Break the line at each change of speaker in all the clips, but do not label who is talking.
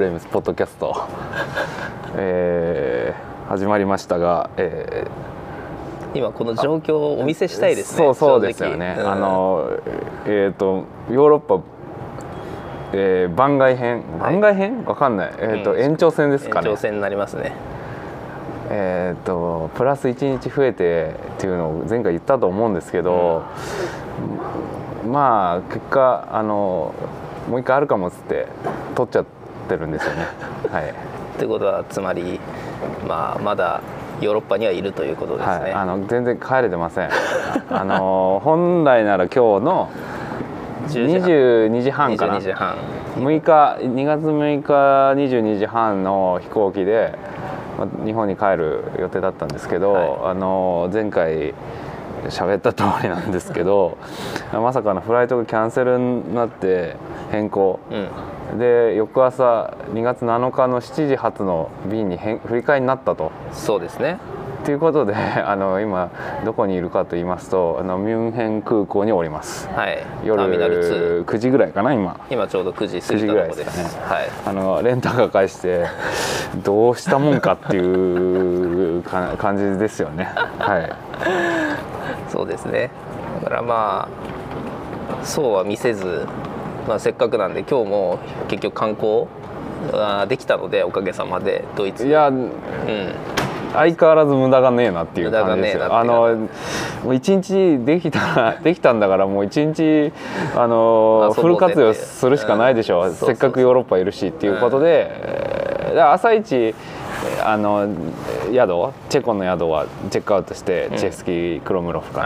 フレームスポッドキャスト、えー始まりましたが、え
今この状況をお見せしたいですね
そうそうですよね、
うん。
あのえっ、とヨーロッパ、えー番外編？番外編？わかんない、えっ、と、
うん。
延長戦ですかね。
延長戦になりますね。
えっ、とプラス1日増えてっていうのを前回言ったと思うんですけど、まあ結果あのもう一回あるかもっつって取っちゃってるんですよね。はい。
ということはつまり、まあ、まだヨーロッパにはいるということですね、
はい、あの全然帰れてません。あの本来なら今日の22時半。かな。
22時半。
6日2月6日22時半の飛行機でま日本に帰る予定だったんですけど、
はい。
あの前回喋った通りなんですけど まさかのフライトがキャンセルになって変更。
うん
で翌朝2月7日の7時発の便に変振り替えになったと。
そうですね。
ということで あの今どこにいるかと言いますとあのミュンヘン空港におります。
はい。
夜
ターミナル2
9時ぐらいかな今。
今ちょうど9時過ぎたところです
9時ぐらいです
はい。
あのレンタカー返してどうしたもんかっていうか感じですよね。はい。
そうですね。だからまあそうは見せず、まあ、せっかくなんで今日も結局観光あーできたのでおかげさまでドイツ。
いや
うん。
相変わらず無駄がねえなっていう感じですよ。あのもう一日できた できたんだからもう一日あのフル活用するしかないでしょ、
う。ん。
せっかくヨーロッパいるしっていうことで、えーだから朝一あの宿チェコの宿はチェックアウトして、
うん。
チェスキークロムロフか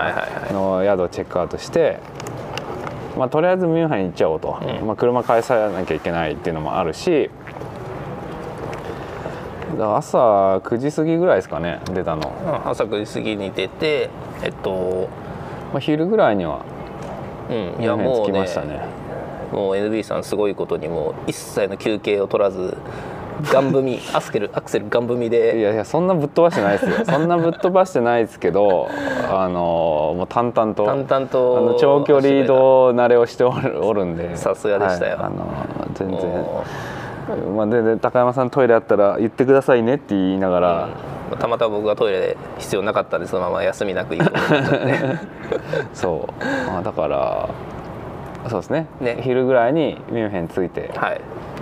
な。の宿をチェックアウトして、まあ、とりあえずミュンヘンに行っちゃおうと、
うん。
まあ、車返さなきゃいけないっていうのもあるし。朝9時過ぎぐらいですかね出たの、
うん朝9時過ぎに出てえっと
まあ、昼ぐらいには
うんやもうね
きましたね。
もう NB さんすごいことにもう一切の休憩を取らずガン踏みアスケルアクセルガン踏み
い
で
やいやそんなぶっ飛ばしてないですよ。そんなぶっ飛ばしてないですけどあのもう淡々と
淡々と
あの長距離移動慣れをしておるおるんで。
さすがでしたよ。
はいあの全然。
も
まあ、全然高山さんトイレあったら言ってくださいねって言いながら、
うたまたま僕がトイレ必要なかったんでそのまま休みなく行くことになっちゃって。
そう、まあ、だからそうですね。
ね
昼ぐらいにミュンヘン着いて、
はい。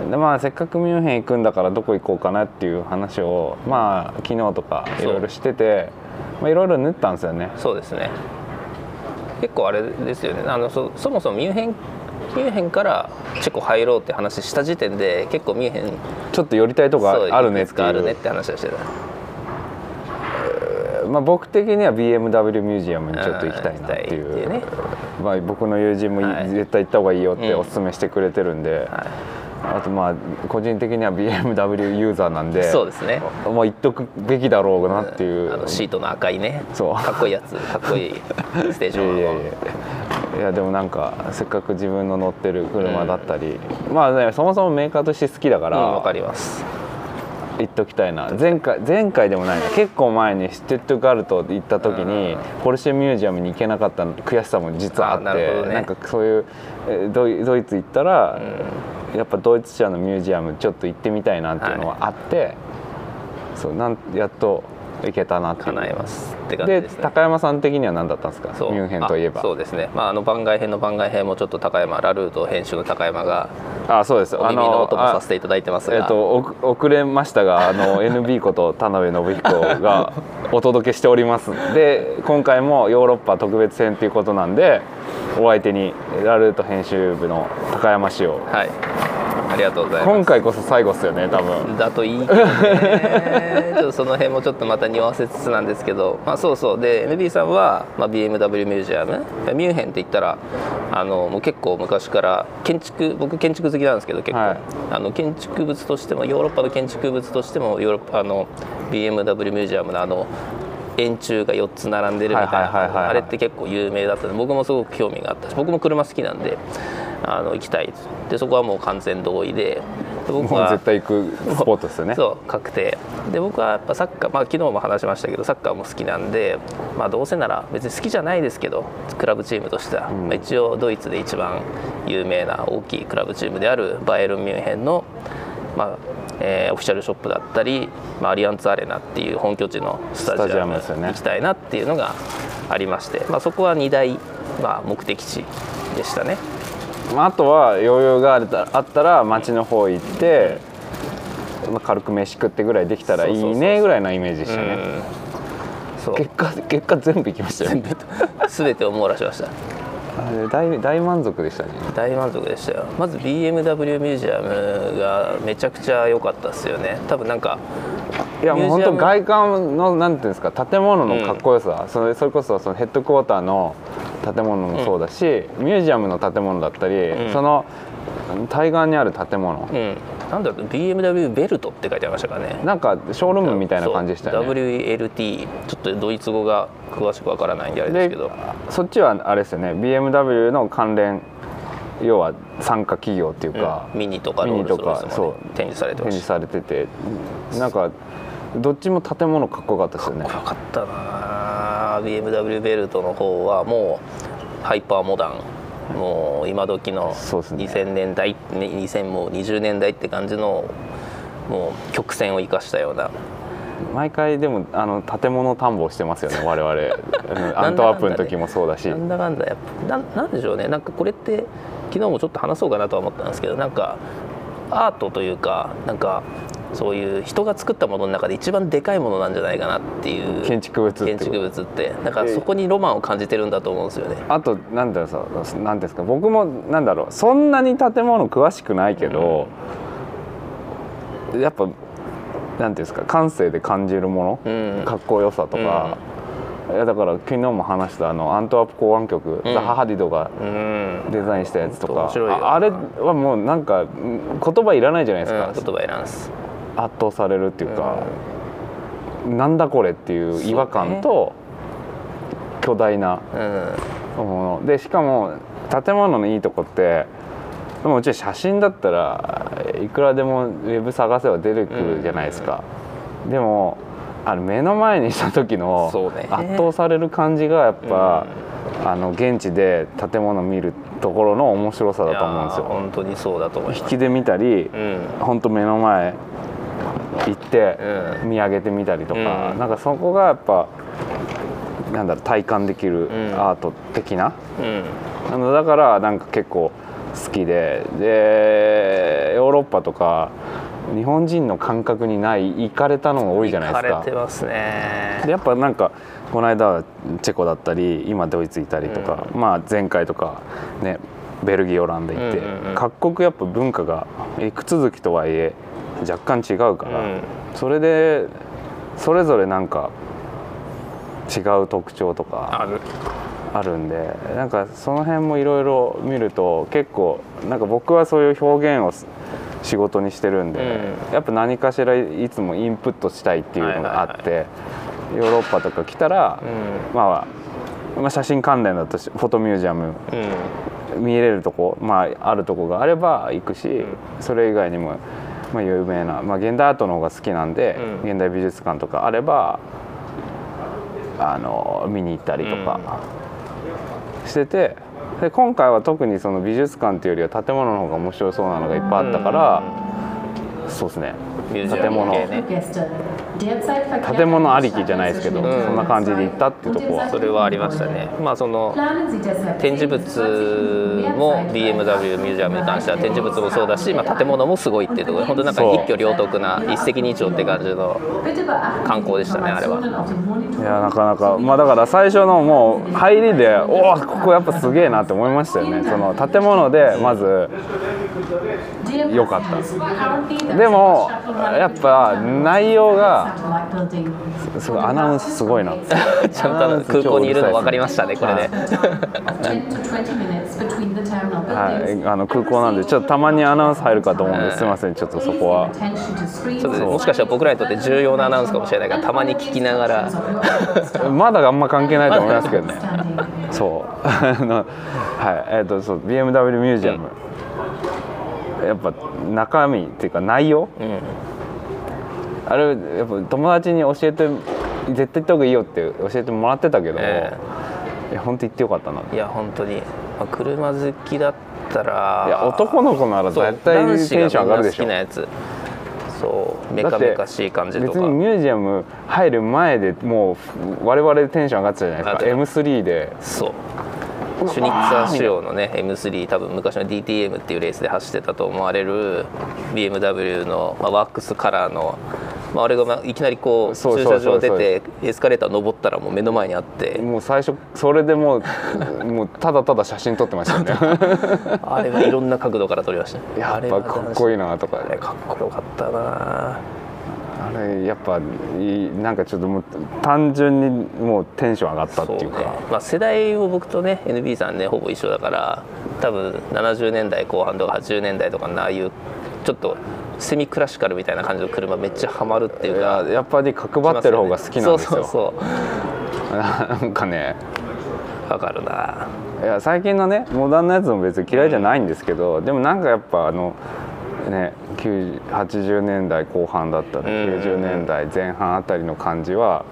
でまあ、せっかくミュンヘン行くんだからどこ行こうかなっていう話をまあ昨日とかいろいろしててまあいろいろ縫ったんですよね。
そうですね。結構あれですよね。あのそそもそもミュンヘンミュンヘンからチェコ入ろうって話した時点で結構ミュンヘン
ちょっと寄りたいとこあるねっていう。
るねって話をしてた
まあ、僕的には BMW ミュージアムにちょっと行きたいなって
いう。うね。
まあ、僕の友人もい
はい。
絶対行った方がいいよって
うん。
おすすめしてくれてるんで、
は
あとまあ個人的には BMW ユーザーなんで
い、そうですね。
まあ、行っとくべきだろうなっていう、
あのシートの赤いね。
そう。
かっこいいやつ。かっこいいステーション
いやいや。いやでもなんかせっかく自分の乗ってる車だったり、まあねそもそもメーカーとして好きだか
うんわ、
ら
かります
行っときたいな。前回前回でもないな。結構前にシュテットガルト行った時にポルシェミュージアムに行けなかった悔しさも実はあって
あなね。
なんかそういうえドイドイツ行ったら、やっぱドイツ車のミュージアムちょっと行ってみたいなっていうのはあって、そうなんやっと行けたな
叶えますって感じ
で
ですね。
高山さん的には何だったんですか？ミュンヘンといえば。
あそうですね、まあ、あの番外編の番外編もちょっと高山ラルート編集の高山が
あそうです。
お耳の音もさせて
い
いただいてますが、
えっとおく遅れましたがあの NB こと田辺信彦が お届けしております。で今回もヨーロッパ特別編ということなんでお相手にラルート編集部の高山氏を
はいありがとうございます。
今回こそ最後っすよね多分。
だといいけどね。ちょっとその辺もちょっとまた匂わせつつなんですけど、まあ、そうそう。で NB さんは、まあ、BMW ミュージアム。ミュンヘンって言ったらあのもう結構昔から建築僕建築好きなんですけど結構、
はい。
あの建築物としてもヨーロッパの建築物としてもヨーロッパあの BMW ミュージアムのあの円柱が4つ並んでるみたいな。あれって結構有名だったので僕もすごく興味があったし僕も車好きなんであの行きたいでそこはもう完全同意でで僕は
絶対行くスポットですよね。
そう確定。で僕はやっぱサッカー、まあ、昨日も話しましたけどサッカーも好きなんで、まあ、どうせなら別に好きじゃないですけどクラブチームとしては、
ん。
まあ一応ドイツで一番有名な大きいクラブチームであるバイエルン・ミュンヘンの、まあえーオフィシャルショップだったり、まあ、アリアンツアレナっていう本拠地のスタジアム
アムですよね。
行きたいなっていうのがありまして、まあ、そこは2大、まあ、目的地でしたね。
まあ、あとは余裕があったあったら町の方行って、まあ、軽く飯食ってぐらいできたらいいねぐらいのイメージでしたね。結果結果全部行きましたよ。ね
全てを網羅しました
大大満足でしたね。
大満足でしたよ。まず BMW ミュージアムがめちゃくちゃ良かったですよね。多分なんか
いやもう本当外観のなんていうんですか建物のかっこよさ、それそれこそそのヘッドクォーターの建物もそうだし、ミュージアムの建物だったり、
うん。
その対岸にある建物、
うんなんだ BMW ベルトって書いてありましたからね。
なんかショールームみたいな感じでしたよね。
WLT ちょっとドイツ語が詳しくわからないんであれですけど。
そっちはあれですよね。BMW の関連要は参加企業っていうか、
うん。ミニとかロールスロイスも、ね
う、
展示されてま
展示されてて。なんかどっちも建物かっこよかったですよね。
よかったな。BMW ベルトの方はもうハイパーモダンもう今時の
そうですね。
2000年代、ね、2000もう20年代って感じのもう曲線を生かしたような。
毎回でもあの建物探訪してますよね 我々。うんアントワープの時もそうだし。
なんだかんだやっぱなんなんでしょうね。なんかこれって昨日もちょっと話そうかなとは思ったんですけどなんかアートというかなんかそういう人が作ったものの中で一番でかいものなんじゃないかなっていう
建築物って
建築物って。だからそこにロマンを感じてるんだと思うんですよね。
あとなんだろうさなんていうんですか？僕もなんだろうそんなに建物詳しくないけど、やっぱなんていうんですか？感性で感じるもの、
うん。
かっこよさとか、いやだから昨日も話したあのアントワープ港湾局、
うん。
ザハ・ハディドが
うん。
デザインしたやつとか
面白いよ。
ああれはもうなんかうん言葉いらないじゃないですか、
うん、言葉いらんす。
圧倒されるっていうか、なんだこれっていう違和感と巨大な
うん。
もの。でしかも建物のいいとこってもちろん写真だったらいくらでもウェブ探せば出てくるじゃないですか、でもあの目の前にした時の圧倒される感じがやっぱ、あの現地で建物見るところの面白さだと思うんですよ。
本当にそうだと思い
引きで見たり、
うん。
本当目の前行って
うん。
見上げてみたりとか、
うん。
なんかそこがやっぱなんだろう体感できる
うん。
アート的な、
うん。
あのだからなんか結構好きででヨーロッパとか日本人の感覚にない行かれたのが多いじゃないですか。
行かれてますね。
でやっぱなんかこの間はチェコだったり今ドイツいたりとか、まあ前回とかねベルギーオランダ行って、
うんうんうん。
各国やっぱ文化がいく続きとはいえ若干違うから、
うん。
それでそれぞれなんか違う特徴とか
ある。
あるんでなんかその辺もいろいろ見ると結構なんか僕はそういう表現をす仕事にしてるんで、やっぱ何かしらいつもインプットしたいっていうのがあって、ヨーロッパとか来たら、
うん。
まあ、まあ写真関連だとしフォトミュージアム
うん。
見れるとこ、まあ、あるとこがあれば行くし、それ以外にも、まあ、有名な、まあ、現代アートの方が好きなんで、
うん。
現代美術館とかあればあの見に行ったりとかしてて、で今回は特にその美術館っていうよりは建物の方が面白そうなのがいっぱいあったから、そうですね。建物。建物ありきじゃないですけど、
ん。
そんな感じで行ったっていうとこは。
それはありましたね。まあその展示物も BMW ミュージアムに関しては展示物もそうだし、まあ、建物もすごいっていうところで本当なんか一挙両得な一石二鳥って感じの観光でしたねあれは。い
やなかなか。まあだから最初のもう入りでおおここやっぱすげえなって思いましたよね。その建物でまず
良かった。
でもやっぱ内容がすごいアナウンスすごいな。
ちゃんと空港にいるの分かりましたねこれで、
はい、あの空港なんでちょっとたまにアナウンス入るかと思うんですいませんちょっとそこは。
ちょっともしかしたら僕らにとって重要なアナウンスかもしれないからたまに聞きながら。
まだあんま関係ないと思いますけどね。そう。はい。えっ、とそう BMW ミュージアム、やっぱ中身っていうか内容？
うん。
あれやっぱ友達に教えて絶対行った方がいいよって教えてもらってたけど、
え
いや本当行ってよかったな。い
や本当に、まあ、車好きだったら
いや男の子なら絶対テンション上がるでしょ。
好きなやつ。そうメカメカしい感じとか。
別にミュージアム入る前でもう我々テンション上がってたじゃないですか。
上がって
M3 で。
そうシュニッツァー仕様のね M3 多分昔の DTM っていうレースで走ってたと思われる BMW の、まあ、ワックスカラーの、まあ、あれがまあいきなりこう駐車場出てエスカレーター登ったらもう目の前にあって。
もう最初それでもうもうただただ写真撮ってましたよね。
あれはいろんな角度から撮りました。
やっぱかっこいい
な
なとか。
かっこよかったな
あれやっぱなんかちょっともう単純にもうテンション上がったっていうか。
そうね。まあ、世代も僕とね NB さんねほぼ一緒だから多分70年代後半とか80年代とかのああいうちょっとセミクラシカルみたいな感じの車めっちゃハマるっていう
い
か
ややっぱり角張ってる方が好きなんですよ。
そうそう
なんかね。
そうわかるな。い
や最近のねモダンなやつも別に嫌いじゃないんですけど、でもなんかやっぱあのね90 80年代後半だったり、
うん。
90年代前半あたりの感じは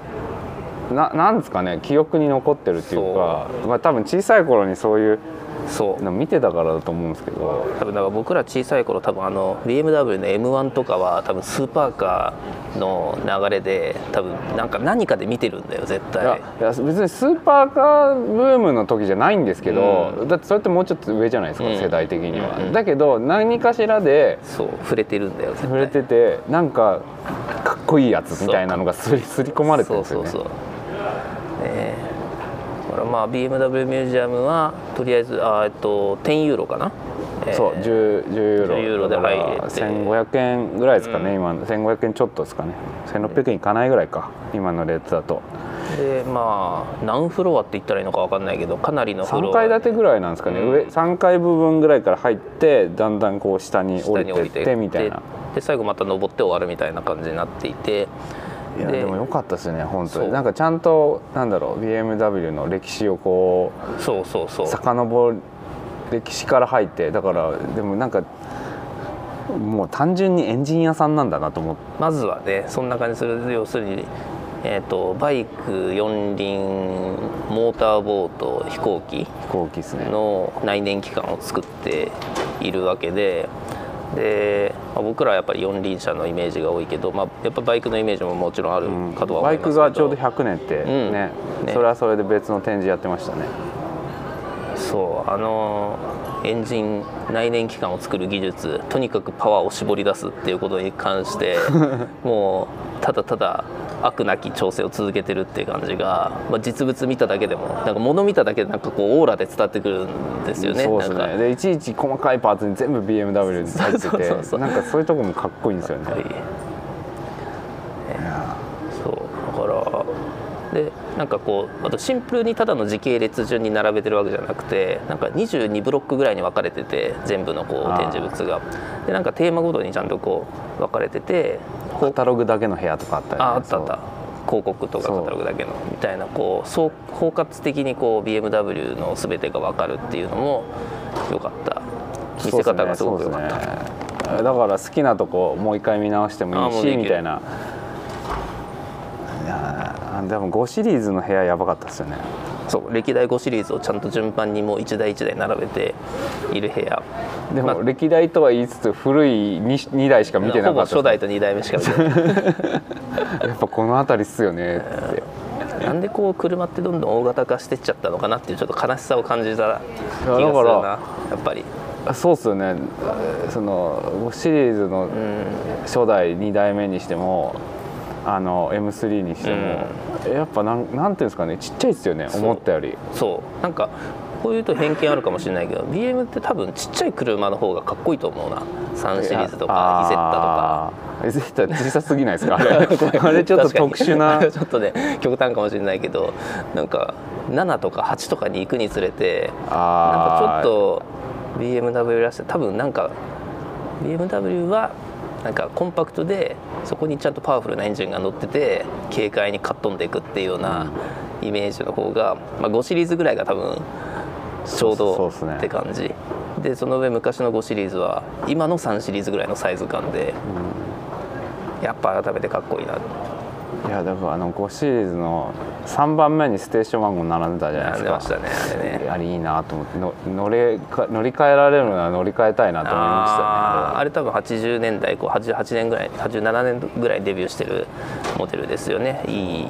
ななんですかね記憶に残ってるっていうかまあ多分小さい頃にそういう
そう。
の見てたからだと思うんですけど。
多分だから僕ら小さい頃多分あの BMW の M1 とかは多分スーパーカーの流れで多分なんか何かで見てるんだよ絶対。
いや別にスーパーカーブームの時じゃないんですけど、
うん。
だってそれってもうちょっと上じゃないですか、
うん。
世代的には、
うん。
だけど何かしらで
そう触れてるんだよ
触れててなんかかっこいいやつみたいなのがすり込まれてるんですよね。
そうそうそう。ねまあ BMW ミュージアムはとりあえずあえっと10ユーロかな、えー
そう 10, 10ユーロ。
10ユーロで入れて。
だから1500円ぐらいですかね、今の。1500円ちょっとですかね。1600円いかないぐらいか今のレートだと。
でまあ何フロアって言ったらいいのか分かんないけどかなりのフロ
3
ア
階建てぐらいなんですかね、
うん。
上3階部分ぐらいから入ってだんだんこう下に降
下に降
りてってみたいな。
で最後また登って終わるみたいな感じになっていて。で
いやでも良かったですね本当に。なんかちゃんとなんだろう BMW の歴史をこ
そうそうそう。
う遡る歴史から入ってだからでもなんかもう単純にエンジン屋さんなんだなと思って。
まずはねそんな感じする。要するに、えー、とバイク四輪モーターボート飛行機
飛行機ですね。
の内燃機関を作っているわけでで、まあ僕らはやっぱり四輪車のイメージが多いけど、まあ、やっぱバイクのイメージももちろんある
うん。
かとは思
バイ
いますけど、
クがちょうど100年ってね,、
うん。ね。
それはそれで別の展示やってましたね。
そうあのエンジン内燃機関を作る技術とにかくパワーを絞り出すっていうことに関して もうただただ悪なき調整を続けてるっていう感じが、まあ、実物見ただけでもなんか物見ただけでなんかこうオーラで伝わってくるんですよね。
そうですね。でいちいち細かいパーツに全部 BMW に入ってて
そうそうそう
なんかそういうとこもかっこいいんですよね。
はい。そう。だからでなんかこうあとシンプルにただの時系列順に並べてるわけじゃなくてなんか22ブロックぐらいに分かれてて全部のこう展示物が。でなんかテーマごとにちゃんとこう分かれてて
カタログだけの部屋とかあったりね、
ああったあった。広告とかカタログだけのみたいなこうそう包括的にこう BMW の全てが分かるっていうのも良かった。見せ方がすごく良かった。
そうですね。だから好きなとこもう一回見直してもいいしみたいないやーでも5シリーズの部屋やばかったですよね。
そう歴代5シリーズをちゃんと順番にもう1台1台並べている部屋。
で
まあ
も歴代とは言いつつ古い 2, 2台しか見てなかった
初代と2代目しか見てない。
やっぱこの辺りっすよね。っ て
なんでこう車ってどんどん大型化してっちゃったのかなっていうちょっと悲しさを感じた気がするな。やっぱり。
そうっすよね。その5シリーズの
うん。
初代2代目にしてもあの M3 にしても、やっぱなんなんていうんですかねちっちゃいですよね思ったより。
そう。なんかこういうと偏見あるかもしれないけど BM って多分ちっちゃい車の方がかっこいいと思うな。3シリーズとかイゼッタとか。
ッタ小さすぎないですか？あれちょっと特殊な。
ちょっとね極端かもしれないけどなんか7とか8とかに行くにつれてなんか
あ
ちょっと BMW らしい多分なんか BMW はなんかコンパクトでそこにちゃんとパワフルなエンジンが乗ってて軽快にかっ飛んでいくっていうようなイメージの方が、まあ、5シリーズぐらいが多分ちょうど
っ
て感じ。でその上昔の5シリーズは今の3シリーズぐらいのサイズ感で、やっぱ改めてかっこいいな
いやだからあの5シリーズの3番目にステーションワゴン並んでたじゃないですか。
並んでましたねあれね。
あれいいなと思っての乗れか乗り換えられるなら乗り換えたいなと思いましたね。
あれ多分80年代こう88年ぐらい87年ぐらいにデビューしてるモデルですよね。いい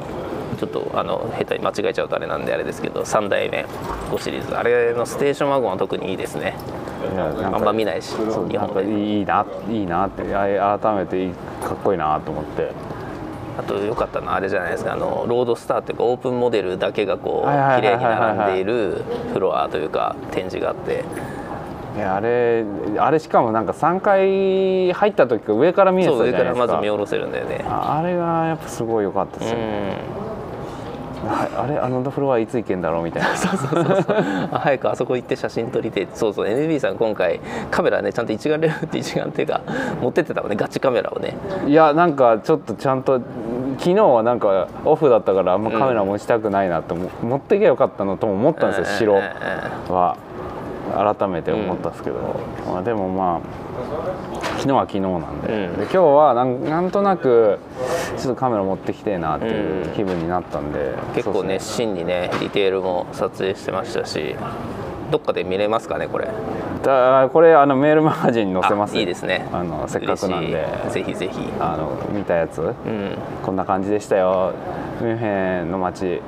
ちょっとあの下手に間違えちゃうとあれなんであれですけど3代目5シリーズ。あれのステーションワゴンは特にいいですね。あんま見ないし
そう
日本で。
いいないいなってあ改めていいかっこいいなと思って
あと良かったのはあれじゃないですか。あのロードスターっていうかオープンモデルだけがこう綺麗に並んでいるフロアというか展示があって。
いやあれあれしかもなんか3階入った時上から見えたじゃないですか。
上からまず見下ろせるんだよね。
ああれがやっぱすごい良かったですよ、
うん
ああれあのフロアいつ行けんだろうみたいな。
あ早くあそこ行って写真撮りてそうそう。NB さん今回カメラねちゃんと一眼レフって一眼っていうか持ってってたもんね。ガチカメラをね。
いやなんかちょっとちゃんと昨日はなんかオフだったからあんまカメラ持ちたくないなと思、持ってけばよかったのとも思ったんですよ
うんうんうん
白は。改めて思ったんですけど、まあ、でもまあ昨日は昨日なんで,、
うん。
で今日はなんなんとなくちょっとカメラ持ってきてえなっていう気分になったんで、
結構
そうっ
熱心にねディテールも撮影してましたしどっかで見れますかねこれ。
だこれあのメールマガジンに載せます
あいいですね。
あのせっかくなんで。
ぜひぜひ。
あの見たやつ。
うん。
こんな感じでしたよ。ミュンヘンの街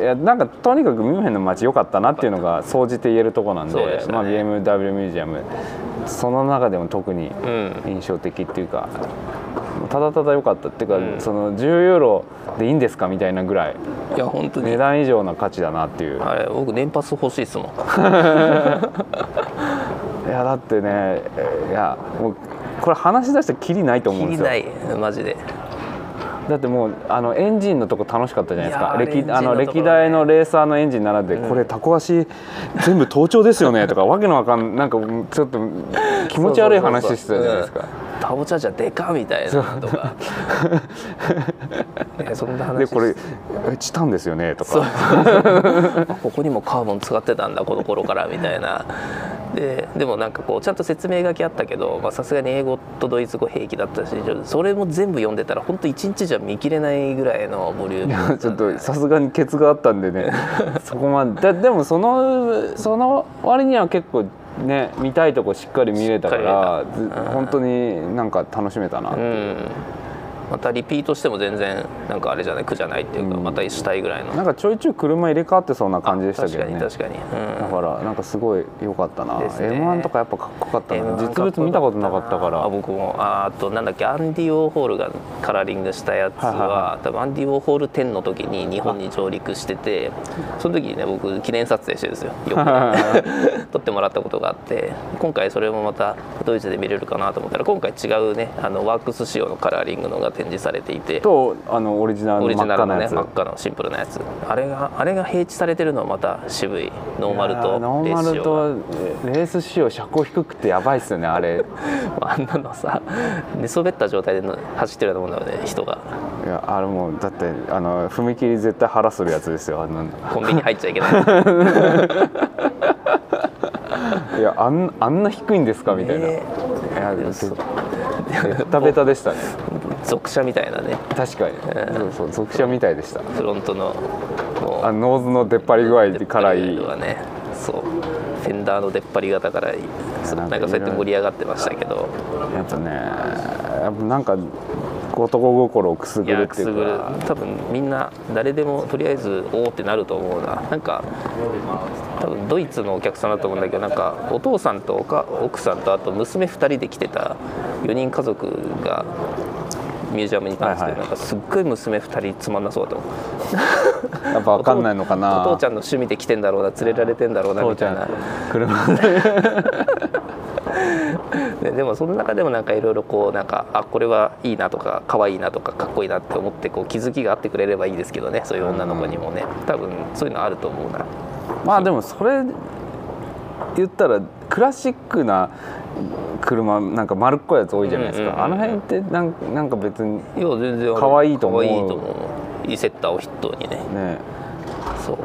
いやなんかとにかくミュンヘンの街良かったなっていうのが総じて言えるところなんで
ね。
まあ、BMW ミュージアム。その中でも特に
うん。
印象的っていうか、ただただ良かったっていうか、
うん。
その10ユーロでいいんですかみたいなぐらい
いや本当に。
値段以上な価値だなっていう。
あれ僕年パス欲しいですもん。
いやだってねいやもうこれ話し出したらきりないと思うんですよ。
切りないマジで
だってもうあのエンジンのとこ楽しかったじゃないですか。歴あの歴代のレーサーのエンジン並んで、これタコ足全部盗聴ですよね。とかわけのわかんなんかちょっと気持ち悪い話してたじゃないですか。
うんタボチャージャーでかみたいなとか。ねそんな話
でこれチタンですよねとか。
あ ここにもカーボン使ってたんだこの頃からみたいな。ででもなんかこうちゃんと説明書きあったけどまあさすがに英語とドイツ語平気だったしそれも全部読んでたら本当一日じゃ見切れないぐらいのボリューム
ちょっとさすがにケツがあったんでね。そこまで。だでもそのその割には結構ね見たいとこしっかり見れたから
うん
本当になんか楽しめたなっていう。
うんまたリピートしても全然なんかあれじゃない苦じゃないっていうか、
うん。
またしたいぐらいの。
なんかちょいちょい車入れ替わってそうな感じでしたけどね。
確かに確かに、うん。
だからなんかすごい良かったな、
ね。
M1 とかやっぱかっこよかったな。
M1
実物見たことなかったから。
あ僕もああとなんだっけアンディ・ウォーホールがカラーリングしたやつは,、
はいはいは
多分アンディ・ウォーホール10の時に日本に上陸しててその時にね僕記念撮影してるんですよよくね撮ってもらったことがあって今回それもまたドイツで見れるかなと思ったら今回違うねあのワークス仕様のカラーリングのが展示されていて。
とあのオリジナルの
オリジナルのね
真っ赤なやつ。
真っ赤のシンプルなやつ。あれがあれが併置されてるのはまた渋い。ノーマルと
ノーマル
レース仕様が。
とレース仕様車高低くてやばいっすよねあれ。
あんなのさ寝そべった状態での走ってるようなもんだよね人が。
いやあれもうだってあの踏切絶対腹擦るやつですよあの。
コンビニ入っちゃいけない。
いやあんあんな低いんですかみたいな、
ね
いやベタベタでしたね。
族車みたいなね。
確かに、そうそう族車みたいでした。
フロントのも
あノーズの出っ張り具合からい。い
はねそう。フェンダーの出っ張り方から
な
んかそうやって盛り上がってましたけど。
やっぱねやっぱなんか男心をくす
い
ぐるっていうか。
多分みんな誰でもとりあえずおおってなると思うな。なんか多分ドイツのお客さんだと思うんだけどなんかお父さんとおか奥さんとあと娘2人で来てた4人家族がミュージアムにいたんですけど、
はいはい。
なんかすっごい娘2人つまんなそうだと思う。
やっぱ分かんないのかな。
お父ちゃんの趣味で来てんだろうな連れられてんだろうなみたいな。
車で
ででもその中でもなんかいろいろこうなんかあこれはいいなとか可愛いなとかかっこいいなって思ってこう気づきがあってくれればいいですけどねそういう女の子にもね。多分そういうのあると思うな。
まあでもそれ言ったらクラシックな車なんか丸っこいやつ多いじゃないですか、
うんうんうん
あの辺ってなんなんか別に
いや全然
可愛いと思う。
可愛いと思う。いいセッターを筆頭にね。
ね。
そう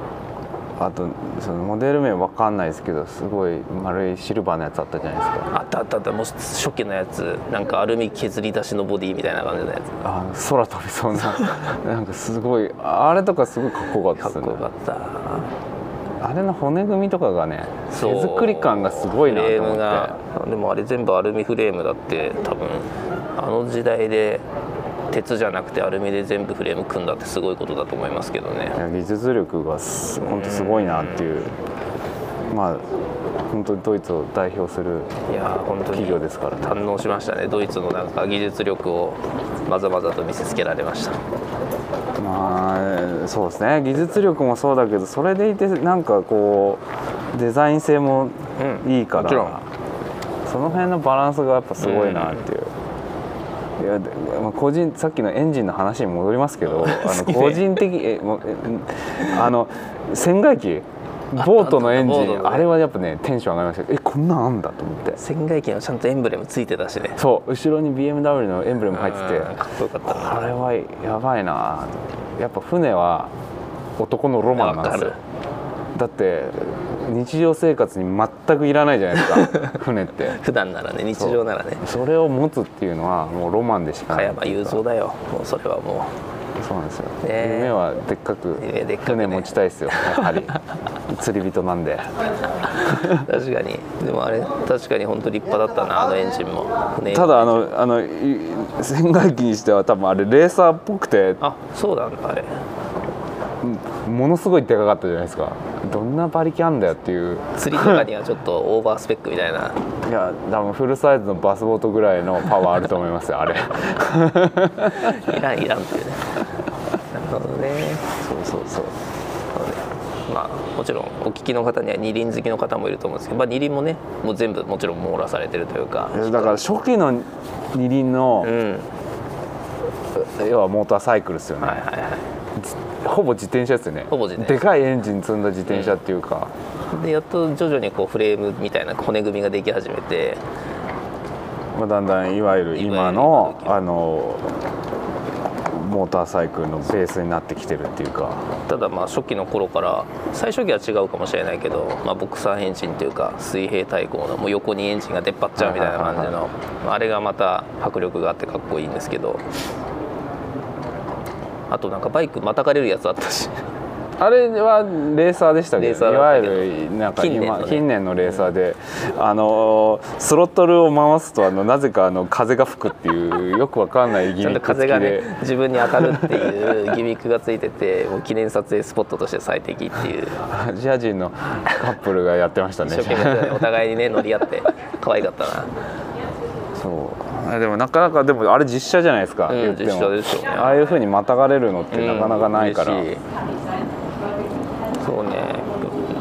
あとそのモデル名わかんないですけどすごい丸いシルバーのやつあったじゃないですか。
あったあったあった。もう初期のやつ。なんかアルミ削り出しのボディみたいな感じのやつ。
あ空飛びそうな。なんかすごいあれとかすごいかっこよかった
かっこよかった。
あれの骨組みとかがね手作り感がすごいなと思って。
でもあれ全部アルミフレームだって多分あの時代で鉄じゃなくてアルミで全部フレーム組んだってすごいことだと思いますけどね。
技術力がす本当すごいなっていう。まあ本当にドイツを代表する企業ですからね。
堪能しましたね。ドイツのなんか技術力をまざまざと見せつけられました。
まあそうですね。技術力もそうだけどそれでいてなんかこうデザイン性も
うん
いいから、
もちろん。
その辺のバランスがやっぱすごいなっていう。いやでまあ、個人さっきのエンジンの話に戻りますけど あの個人的えあの船外機？ボートのエンジンあれはやっぱねテンション上がりました。えこんなんあんだと思って。
船外機のちゃんとエンブレムついてたしね。
そう後ろに BMW のエンブレム入ってて
うんかっこよかったな。
これはやばいな。やっぱ船は男のロマンなんですよだって日常生活に全くいらないじゃないですか。船って。
普段ならね日常ならね。
それを持つっていうのはもうロマンでしかない
加山雄三だよ。もうそれはも
そうなんですよ、
ね
夢はでっかく船持ちたいですよ。やはり。釣り人なんで。
う 確かに。でもあれ確かに本当立派だったなあのエンジンも。船
ただあのあのい船外機にしては多分あれレーサーっぽくて。
あそうなんだあれ
ものすごいでかかったじゃないですか。どんな馬力あんだよっていう。
釣りとかにはちょっとオーバースペックみたいな。い
や多分フルサイズのバスボートぐらいのパワーあると思いますよあれ。
いらんいらんっていうね。なるほどね。
そうそうそう。
まあもちろんお聞きの方には二輪好きの方もいると思うんですけど、まあ、二輪もねもう全部もちろん網羅されてるというか。
だから初期の二輪の
う、ん。
要はモーターサイクルですよね、
はいはいはい
ほぼ自転車ですよね。
ほぼ自転車。
でかいエンジン積んだ自転車っていうか、
でやっと徐々にこうフレームみたいな骨組みができ始めて。
まあ、だんだんいわゆる今のあのモーターサイクルのベースになってきてるっていうか。
ただまあ初期の頃から最初期は違うかもしれないけど、まあ、ボクサーエンジンというか水平対向のもう横にエンジンが出っ張っちゃうみたいな感じのまああれがまた迫力があってかっこいいんですけどあとなんかバイクまたがれるやつあったし。
あれはレーサーでしたけ？どいわゆるなんか今
近年のね。
近年のレーサーで、あのスロットルを回すとあのなぜかあの風が吹くっていうよくわかんないギミック
風がね自分に当たるっていうギミックがついててもう記念撮影スポットとして最適っていう。
ア ジア人のカップルがやってましたね。
お互いにね乗り合って可愛かったな
そう。あでもなかなかでもあれ実写じゃないですか、
うん実写ですよね。
ああいうふうにまたがれるのってなかなかないから、
うんそうね。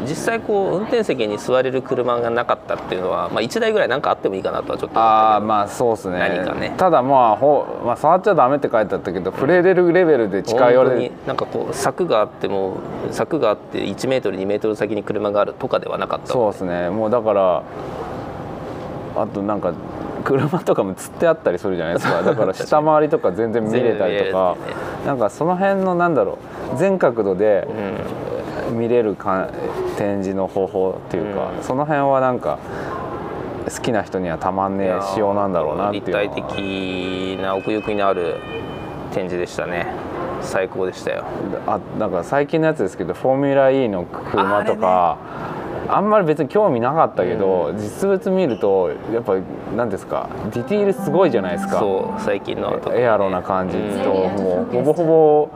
実際こう運転席に座れる車がなかったっていうのは、まあ、1台ぐらいなんかあってもいいかなとはちょっと
ああまあそうですね。
何かね。
ただまあほ、まあ、触っちゃダメって書いてあったけど触れれるレベルで近寄れる
なんかこう柵があっても柵があって1メートル2メートル先に車があるとかではなかった
そうですね。もうだからあとなんか車とかも釣ってあったりするじゃないですか。だから下回りとか全然見れたりとか。
ね
なんかその辺のなんだろう。全角度で
うん。
見れるか展示の方法っていうか、
うん。
その辺はなんか好きな人にはたまんねえ仕様なんだろうなっていう
立体的な奥行きのある展示でしたね。最高でしたよ。
あなんか最近のやつですけどフォーミュラ E の車とかあ,、んまり別に興味なかったけど、実物見るとやっぱ何ですかディティールすごいじゃないですか。
そう最近の
エアロな感じと、
うん。
もうほぼほぼ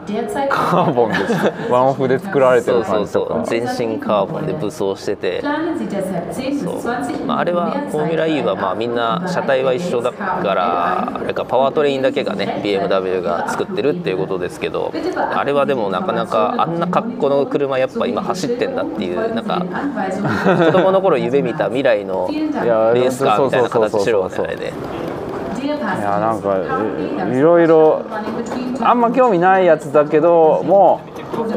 カーボンで ワンオフで作られてる
そうそう
感じとか。
そう全身カーボンで武装してて。
Planen Sie deshalb 10 bis 20
まあ、あれはフォーミュラ E はまあみんな車体は一緒だからあれかパワートレインだけがね BMW が作ってるっていうことですけどあれはでもなかなかあんな格好の車やっぱ今走ってんだっていうなんか子供の頃夢見た未来のレ
いや
ースカーみたいな形しで
い
いやなんかいいろいろあんま興味ないやつだけども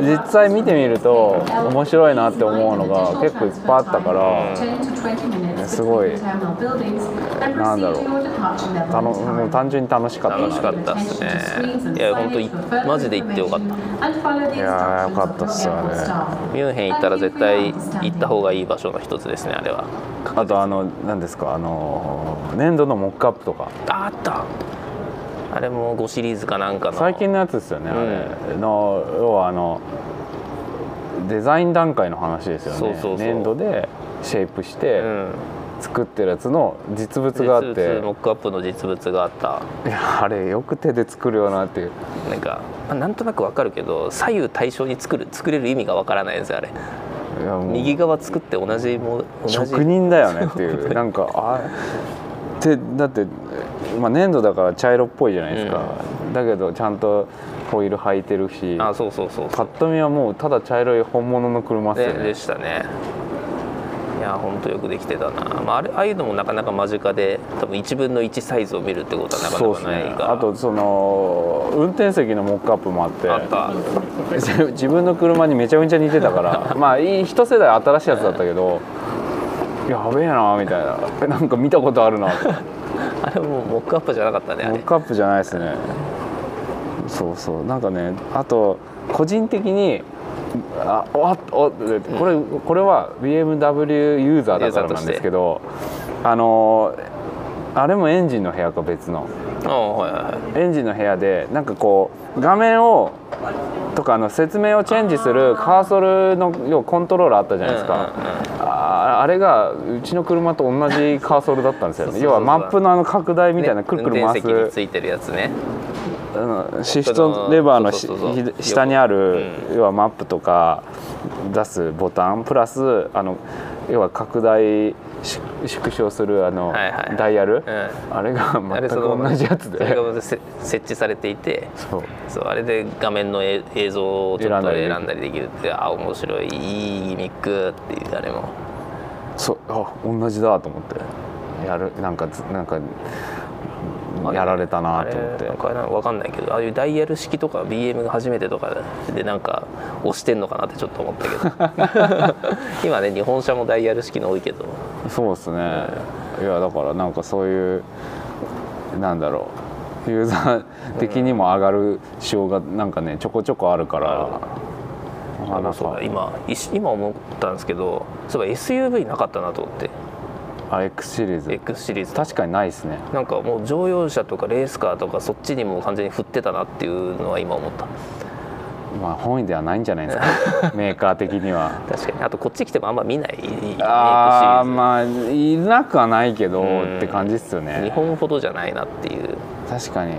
実際見てみると面白いなって思うのが結構いっぱいあったから、いすごいなんだろう。のもう.単純に楽しかった。な
楽しかったっすね。いや本当いマジで行ってよかった。
いやーよかったっすよね
ミュンヘン行ったら絶対行った方がいい場所の一つですねあれは。
あとあの何ですかあの粘土のモックアップとか。
ああったあれも5シリーズかなんかの
最近のやつですよね、あれ。の要はあのデザイン段階の話ですよね。
そうそうそう。
粘土でシェイプして
うん。
作ってるやつの実物があって、
モックアップの実物があった。
いやあれよく手で作るよなっていう。
なんか、まあなんとなくわかるけど左右対称に作る作れる意味がわからないんですよあれ。右側作って同じも同じ
職人だよねっていう。なんかあでだって、まあ、粘土だから茶色っぽいじゃないですか、だけどちゃんとホイール履いてるし
あそうそうそうそ
パッ
う
と見はもうただ茶色い本物の車っすよね。
ででしたね。いや本当よくできてたな、まあ、あれああいうのもなかなか間近で多分1分の1サイズを見るってことはなか
そうです
なかない
ね。あとその運転席のモックアップもあって。
あった。
自分の車にめちゃめちゃ似てたから。まあいい一世代新しいやつだったけどやべえなみたいな。えなんか見たことあるな。と
あれもうモックアップじゃなかったね
モックアップじゃないですね。そうそう。なんかねあと個人的にあおっおでこれこれは BMW ユーザーだからなんですけどあのあれもエンジンの部屋か別の。
あはいはいはい。
エンジンの部屋でなんかこう画面をとかあの説明をチェンジするカーソルの要はコントローラーあったじゃないですか、ああれがうちの車と同じカーソルだったんですよね。要はマップのあの拡大みたいなくるくる回す、
運転席についてるやつね。
あのシフトレバーの下にある、
う
要はマップとか出すボタンプラスあの要は拡大し縮小するあの、
はいはい
ダイヤル、
うん。
あれが
あ
全く同じやつ
それ
で
がせ設置されていて
そう。
そうあれで画面のえ映像をちょっと
選んだり
選んだりできるってあ面白いいいギミックっていうあれも
そうあ同じだと思って。やるなんかずなんかやられたなと思って。
なんかなんかわかんないけどああいうダイヤル式とか BM が初めてとかでなんか押してんのかなってちょっと思ったけど。今ね日本車もダイヤル式の多いけど。
そうですね。いやだからなんかそういうなんだろう。ユーザー的にも上がる仕様がなんかねちょこちょこあるから、
あのそうだ今今思ったんですけどそういえば SUV なかったなと思って。
あ X シリーズ。
X シリーズ。
確かにないですね。
なんかもう乗用車とかレースカーとかそっちにも完全に振ってたなっていうのは今思った。
まあ本意ではないんじゃないですか。メーカー的には。
確かに。あとこっち来てもあんま見ない
ああまあいなくはないけど
うん
って感じっすよ
ズ日
ね
本ほどじゃないなっていう。
確かに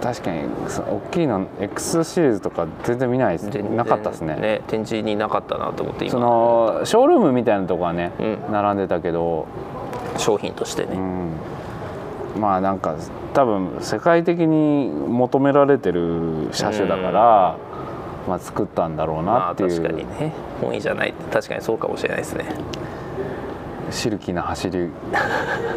確かにそ大きいの X シリーズとか全然見ないなかったですね。
展示になかったなと思って
そ
今
のショールームみたいなとこはね、
うん。
並んでたけど、
商品としてね、
うん、まあなんか多分世界的に求められてる車種だから、まあ、作ったんだろう
まあ
なっていう、
確かにね。本意じゃない。確かにそうかもしれないですね
シルキーな走り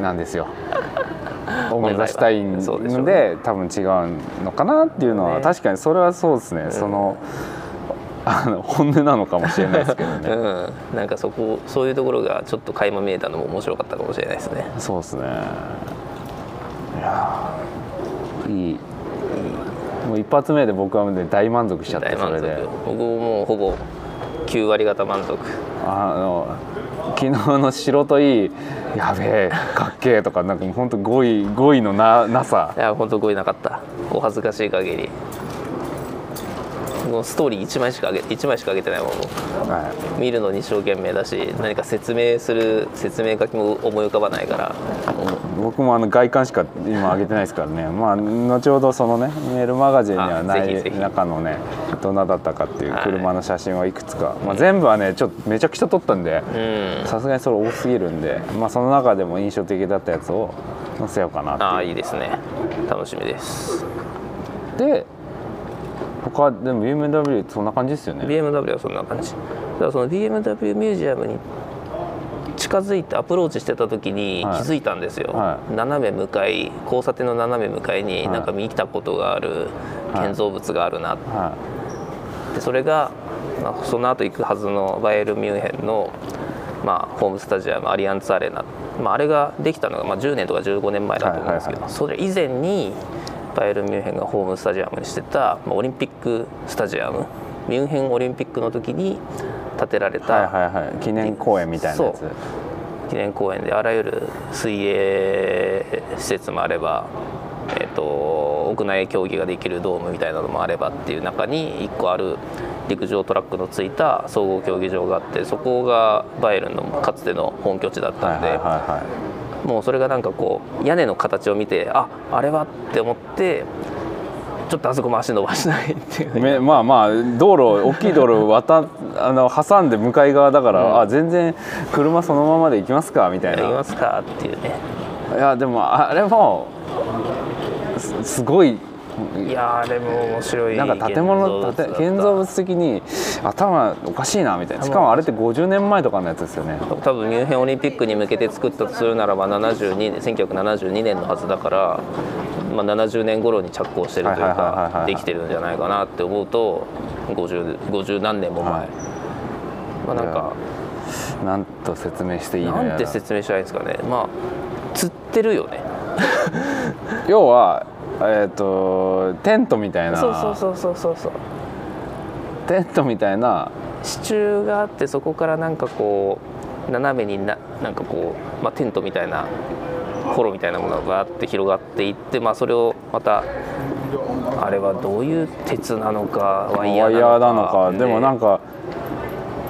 なんですよ。を目指したいので多分違うのかなっていうのは、
ね。
確かにそれはそうですね、そのあの本音なのかもしれないですけどね。
うん。なんかそこそういうところがちょっと垣間見えたのも面白かったかもしれないですね。
そうですね。いやーいい。もう一発目で僕はね大満足しちゃって
大満足。
それで
僕ももうほぼ9割方満足。
あの昨日の白といいやべえかっけえとかなんかもう本当語彙語彙のななさ。
いや本当語彙なかった。お恥ずかしい限り。もうストーリー1枚しかあげ1枚しかあげてないもんもう
は
見るのに一生懸命だし何か説明する説明書きも思い浮かばないから。
い、僕もあの外観しか今上げてないですからね。まあ後ほどそのねメールマガジンにはない中のねどんなだったかっていう
はい。
車の写真はいくつか、まあ、全部はねちょっとめちゃくちゃ撮ったんで
うん。
さすがにそれ多すぎるんで、まあ、その中でも印象的だったやつを載せようかなって
ああいいですね。楽しみです。
で他でも BMW そんな感じですよね。
BMW はそんな感じ。だからその BMW ミュージアムに近づいてアプローチしてた時に気
はい。
づいたんですよ、
は
斜め向かい交差点の斜め向かいに
はい。
なんか見たことがある建造物があるな
は
でそれが、まあ、その後行くはずのバイエルンミュンヘンの、まあ、ホームスタジアムアリアンツアレーナ。まあ、あれができたのがまあ10年とか15年前だと思うんですけど、それ以前にバイエルン・ミュンヘンがホームスタジアムにしてた、まあ、オリンピックスタジアムミュンヘンオリンピックの時に建てられた、
はいはいはい。記念公園みたいなやつ。
記念公園であらゆる水泳施設もあれば、えー、と屋内競技ができるドームみたいなのもあればっていう中に1個ある陸上トラックのついた総合競技場があってそこがバイエルンのかつての本拠地だったんで、
はいはいは
もうそれがなんかこう屋根の形を見てああれはって思ってちょっとあそこも足伸ばしないっていう。
まあまあ道路大きい道路渡 あの挟んで向かい側だから、
うん。
あ全然車そのままで行きますかみたいな。
やりますかっていうね。
いやでもあれもすすごい
いやーあれも面白い
なんか建物建て建造物的に頭おかしいなみたいな。しかもあれって50年前とかのやつですよね。
多分ミュンヘンオリンピックに向けて作ったとするならば72年1972年のはずだから、まあ、70年頃に着工してるというかできてるんじゃないかなって思うと 50, 50何年も前、
はい。
まあなんか
なんと説明していいの
なんて説明したらいいんですかね。まあ釣ってるよね。
要はえっ、とテントみたいな。
そうそうそうそうそうそう。
テントみたいな。
支柱があってそこからなんかこう斜めにななんかこう、まあ、テントみたいなホロみたいなものがバーって広がっていって、まあ、それをまたあれはどういう鉄なのかワ
ワイ
イヤ
ヤーな
のか。
でもなんか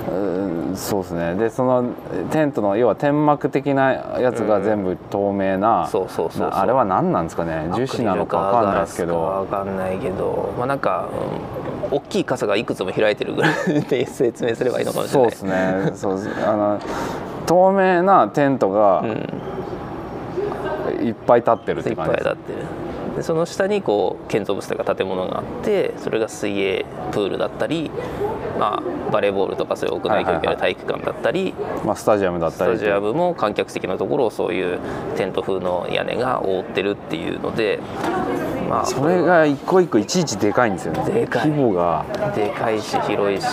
うんそうですね。でそのテントの要は天幕的なやつが全部透明な、あれは何なんですかね？樹脂なのか分かんないですけど。
わかんないけどまあなんか、うん、大きい傘がいくつも開いてるぐらい で説明すればいいのかもしれない。
そうですね。そうあの透明なテントが
うん。
いっぱい立ってるって感じです。
立ってるでその下にこう建造物とか建物があってそれが水泳プールだったり、まあ、バレーボールとかそういう屋内競技ある体育館だったり、
まあ、スタジアムだったり。
スタジアムも観客席のところをそういうテント風の屋根が覆ってるっていうのでまあ
それが一個一個いちいちでかいんですよね。
でかい。
規模が。
でかいし広いし。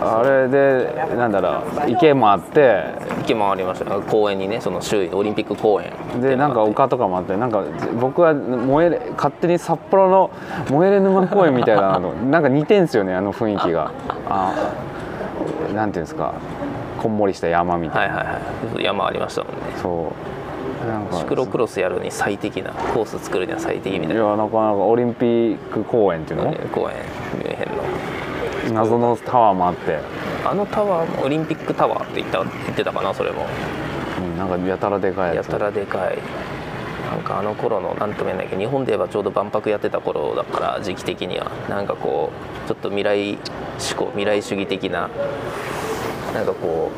あれでなんだろう池もあって。
池もありました。公園にねその周囲オリンピック公園。
でなんか丘とかもあってなんか僕は燃えれ勝手に札幌の燃えれ沼公園みたいなの なんか似てんすよねあの雰囲気が。あなんていうんですか。こんもりした山みたいな、
はいはいはい。山ありましたもんね。
そう。なんか
シクロクロスやるに最適なコース作るには最適みたいな。
いやなかなかオリンピック公園っていうの？
公園ミュンヘンの。
謎のタワーもあって、
あのタワーもオリンピックタワーって言った言ってたかなそれも。
うん、なんかやたらでかいやつ。
やたらでかいなんかあの頃のなんとも言えないけど日本で言えばちょうど万博やってた頃だから時期的にはなんかこうちょっと未来志向未来主義的な なんかこ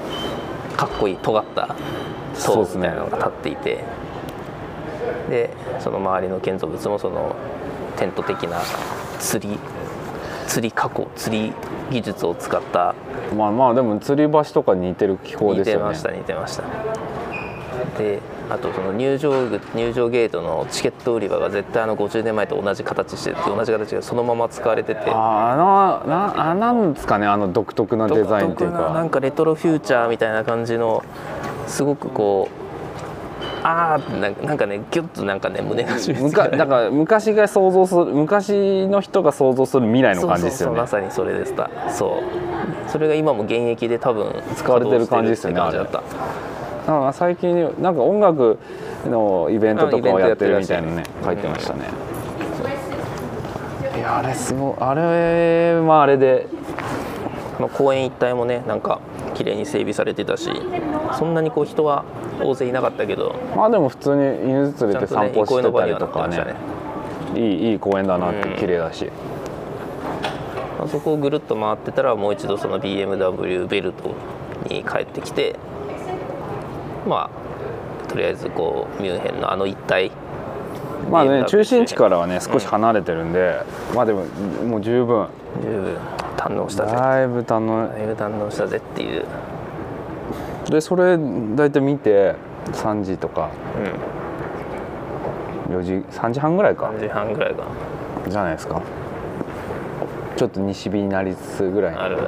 うかっこいい尖った塔みたいなのが立っていてでその周りの建造物もそのテント的な釣り釣り加工釣り技術を使った
まあまあでも吊り橋とかに似てる気候ですよね。
似てました似てました。であとその入場口入場ゲートのチケット売り場が絶対あの50年前と同じ形してて同じ形がそのまま使われてて。
ああのなあなんですかねあの独特なデザインっていう
独特ななん
か
かレトロフューチャーみたいな感じのすごくこうあーなんかなんかねギュッとなんかね胸が締め
む
付けられる。
かだから昔が想像する昔の人が想像する未来の感じですよね。
そうそうそうまさにそれでした。そう。それが今も現役で多分
使われてる感じですよね
稼働してるって感じだった
なんか最近なんか音楽のイベントとかをやってるみたいなね
うん
書いてましたね、いやあれすごい。あれまああれで
まあ、公園一帯もねなんか綺麗に整備されてたしそんなにこう人は大勢いなかったけど
まあでも普通に犬連れて散歩してたりとかね
憩い
いいいい公園だなって
うん。
綺麗だし、
まあそこをぐるっと回ってたらもう一度その BMW ベルトに帰ってきてまあとりあえずこうミュンヘンのあの一帯
まあね中心地からはね少し離れてるんで、まあでももう十分。
十分堪能したぜ。
だいぶ楽
だいぶ堪能したぜっていう、
でそれ大体見て3時とか。
うん、
4時3時半ぐらいか。
3時半ぐらいか。
じゃないですか。ちょっと西日になりつつぐらい。
なある。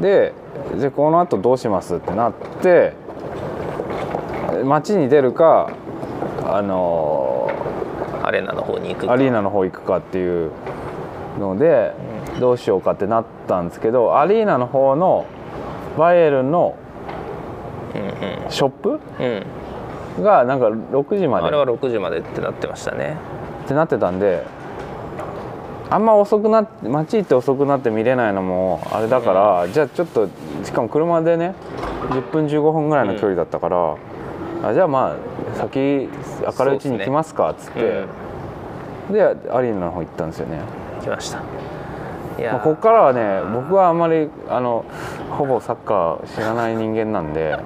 ででこの後どうしますってなって街に出るかあの
アレーナの方に行くか。
アリーナの方行くかっていうのでどうしようかってなったんですけどアリーナの方のバイエルンの
うん
ショップ
うんうん
がなんか6時まで。
あれは6時までってなってましたね。
ってなってたんであんま遅くなって街行って遅くなって見れないのもあれだから、じゃあちょっとしかも車でね10分15分ぐらいの距離だったから、あじゃあまあ先明るいうちに行きますかっつって。で,、アリーナの方行ったんですよね、
来ました。
まあ、ここからはね僕はあんまりあのほぼサッカー知らない人間なんで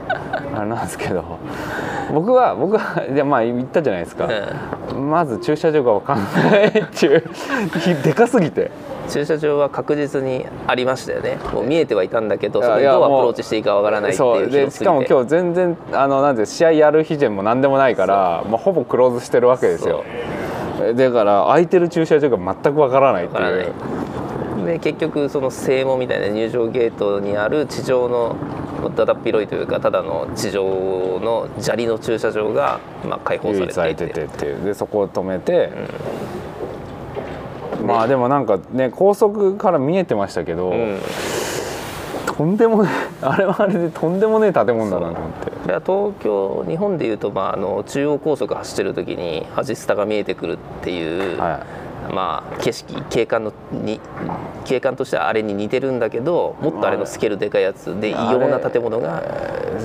あれなんですけど。僕は僕はいやまあ言ったじゃないですか、まず駐車場が分かんないっていう。でかすぎて
駐車場は確実にありましたよね。もう見えてはいたんだけどそこにどうアプローチしていいかわからないって
そ
いうう
でしかも今
日
日全然あのなんて試合やる日じゃも何でもないから、まあ、ほぼクローズしてるわけですよ。だから空いてる駐車場が全く分からないって
い
い。う
で結局その正門みたいな入場ゲートにある地上のだだっ広いというかただの地上の砂利の駐車場が、まあ、開放さ
唯
れていて
ててでそこを止めて、まあでもなんかね高速から見えてましたけど、
うん。
とんでもね あれはあれでとんでもねえ建物だなと思って。
これは東京日本でいうと、まあ、あの中央高速走ってる時にアジスタが見えてくるっていう、
は
まあ、景色景観のに景観としてはあれに似てるんだけどもっとあれのスケールでかいやつで異様な建物が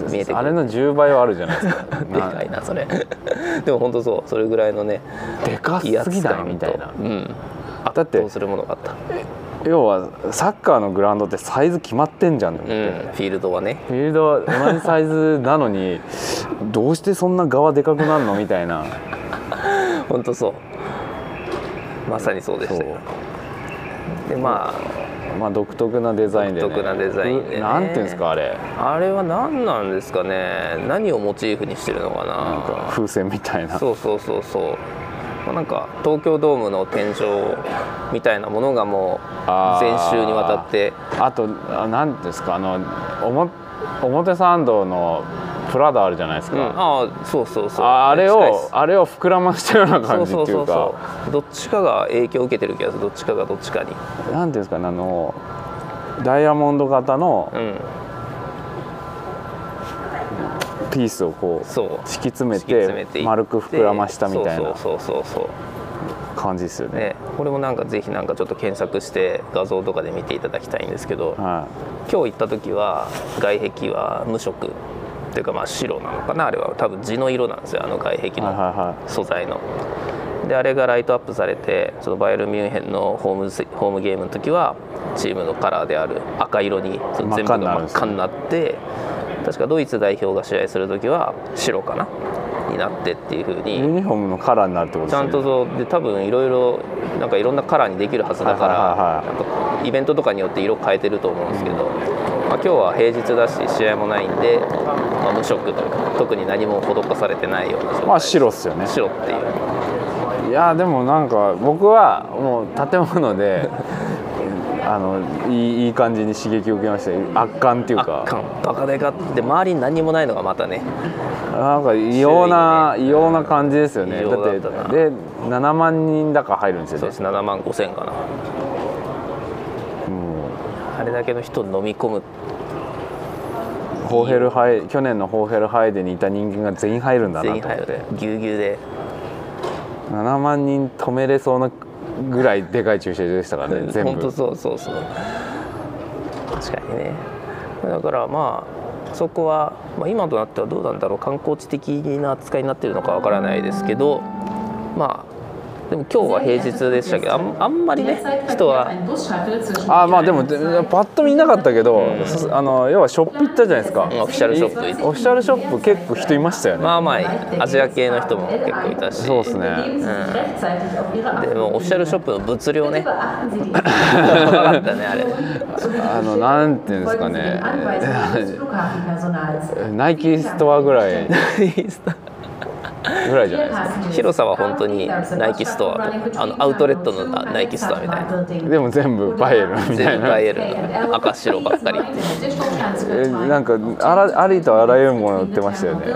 見えてくる。
あれの10倍はあるじゃないですか。
でかいなそれ。でも本当そうそれぐらいのね
でかすぎない
感
みたいな。
とうん
だって
するものがあった、
要はサッカーのグラウンドってサイズ決まってんじゃん
うん、フィールドはね。
フィールドは同じサイズなのにどうしてそんな側でかくなるのみたいな。
本当そう。まさにそうでしたよ。でま
まあ独特なデザインで、ね、
独特なデザインでね。
なんていうんですかあれ。
ああれは何なんですかね。何をモチーフにしてるのか
な。んか
な
風船みたいな。
そうそうそうそうまあなんか東京ドームの天井みたいなものがもう全周にわたって。
あとあなんですかあの表表参道のプラダあるじゃないですか、
うん、ああそうそうそう。
ああれをあれを膨らましたような感じ
そうそうそう
っていう。か
どっちかが影響を受けてる気がする。どっちかがどっちかに。
なんていうんですかねあのダイヤモンド型の
うん
ピースをこう敷き詰め
て
丸く膨らましたみたいな
そうそうそうそう
感じですよね。
ねこれもなんかぜひなんかちょっと検索して画像とかで見ていただきたいんですけど
は
今日行った時は外壁は無色っていうかまあ白なのかなあれは。多分地の色なんですよあの外壁
いはい
の
は
素材の。であれがライトアップされてそのバイエルンミュンヘンのホームセホームゲームの時はチームのカラーである赤色に全部が真っ赤になって確かドイツ代表が試合する時は白かなになってっていう風
いユ
に
ニフォームのカラーになるってことですよね。
ちゃんとそうで多分いろいろなんかいろんなカラーにできるはずだから、イベントとかによって色変えてると思うんですけど、まあ、今日は平日だし試合もないんで、まあ、無色というか特に何も施されてないような
まあ白っすよね。
白っていう。
いやでもなんか僕はもう建物で あのいいいい感じに刺激を受けましたよ。圧巻っていうか。
圧巻。バカでかって周りに何にもないのがまたね。
なんか異様な、異様な感じですよね。だっ
て
で7万人だか入るんですよね。
そうです。7万5千かな。
も
あれだけの人を飲み込む。
うホーヘルハイ去年のホーヘルハイデにいた人間が全員入るんだ
全員入
なと。思って
る。ぎゅうぎゅうで。
7万人止めれそうなぐらいでかい駐車場でしたからね全部。
本当そうそうそう。確かにね。だからまあそこは、まあ、今となってはどうなんだろう。観光地的な扱いになってるのかわからないですけどまあでも今日は平日でしたけどあんあんまりね人は。
あまあでもでパッと見なかったけど、あの要はショップ行ったじゃないですか、
オフィシャルショップ。行って
オフィシャルショップ結構人いましたよね、
まあまあアジア系の人も結構いたし。
そうですね。
でもオフィシャルショップの物量ね。ねあれ。
あのなんていうんですかね。ナイキストアぐらいぐらいじゃないですか。
広さは本当にナイキストアとあのアウトレットのナイキストアみたいな。
でも全部バイエルンみたいな。
全部バイエルンの赤白ばっかり
えなんかあらありとあらゆるもの売ってましたよね。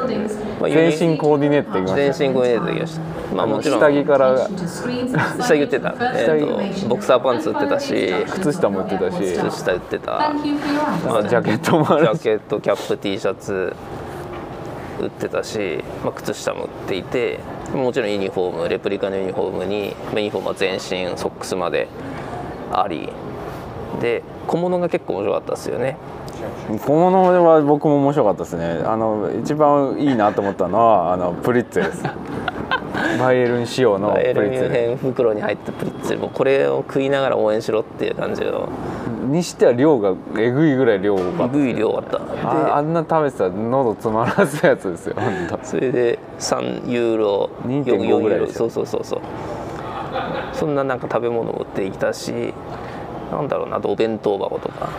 まあ
全身コーディネートできました
全身コーディネートできました。まあもちろん。
下着から。
下着売ってた、えー、とボクサーパンツ売ってたし
靴下も売ってたし。
靴下売ってた。
まあジャケットもあ
ジ
るし。
ャケットキャップ T シャツ売ってたし、まあ、靴下も売っていてもちろんユニフォームレプリカのユニフォームにまユニフォームは全身ソックスまでありで小物が結構面白かったですよね。
小物は僕も面白かったですね。あの一番いいなと思ったのはあのプリッツェです。バイエルン仕様のプリッツェ
ヘン袋に入ったプリッツェもうこれを食いながら応援しろっていう感じの。
にしては量がえぐいぐらい量多かった
えぐい量あった。
ああんな食べてたら喉詰まらすやつですよ
それで3ユーロ
2.5
4ユーロそうそうそうそう。そんななんか食べ物も売ってきたしなんだろうなあとお弁当箱とか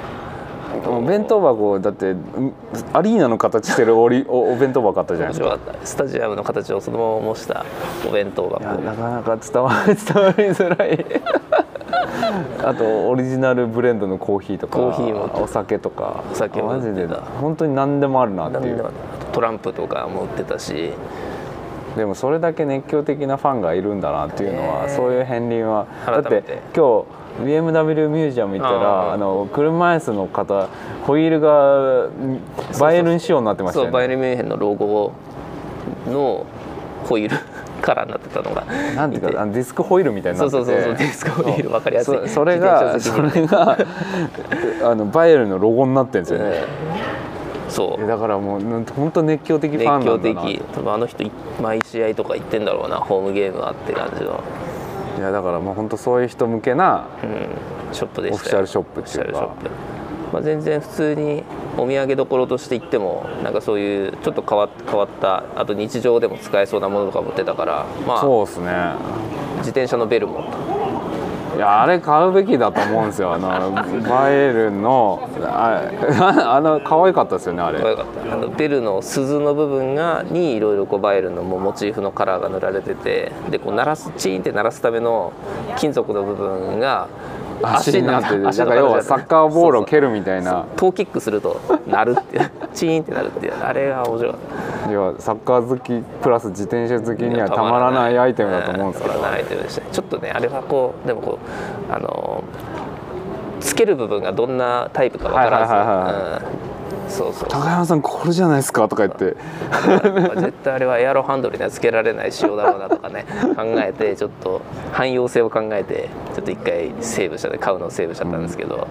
お弁当箱だってうんアリーナの形してるおりおお弁当箱あったじゃないですか。
スタジアムの形をそのまま模したお弁当箱。
なかなか伝わ伝わりづらい。あとオリジナルブレンドのコーヒーとか
コーヒーも。
お酒とか。
お酒も売
マジで本当に何でもあるなっていう。
トランプとかも売ってたし。
でもそれだけ熱狂的なファンがいるんだなっていうのは、
ね
そういう片鱗は。だって今日 BMW ミュージアム行ったらあの車椅子の方ホイールがバイエルン仕様になってました
そうバイエ
よね
ルミュンヘンのロゴのホイールカラーになってたのが。
なんていうかあのディスクホイールみたいになってて。
そうそうそうそうディスクホイール分かりやすい。
そそれがそれが あのバイエルンのロゴになってるんですよね、
そう。
だからもう本当熱狂的ファンなんだな。
熱狂的。多分あの人い毎試合とか行ってんだろうな。ホームゲームはって感じの、
いやだからもう本当そういう人向けな
うん、ショップでしたよ。
オフィシャルショップっていうか。
まあ、全然普通にお土産どころとして行ってもなんかそういうちょっと変わ変わったあと日常でも使えそうなものとか持ってたからまあ
そうですね。
自転車のベルも
いやあれ買うべきだと思うんですよ。あのバイエルンの。あ あの可愛かったですよねあれ。
可愛かった。あのベルの鈴の部分がにいろいろこうバイエルンのもうモチーフのカラーが塗られててでこう鳴らすチーンって鳴らすための金属の部分が
足になっててだから要は
形
サッカーボールを蹴
る
るみたいな。
トーキックすると鳴るってチーンってなるっていう。あれが面白かった。
要はサッカー好きプラス自転車好きにはたまらないアイテムだと思うんですけど。
たまらないアイテムでした。ねちょっとねあれはこうでもこうあのつける部分がどんなタイプかわからず、
はいはいはいはい。
うんそうそう。
高山さんこれじゃないですかとか言って。
絶対あれはエアロハンドルにはつけられない仕様だろうなとかね 考えてちょっと汎用性を考えてちょっと一回セーブした買うのをセーブしちゃったんですけど、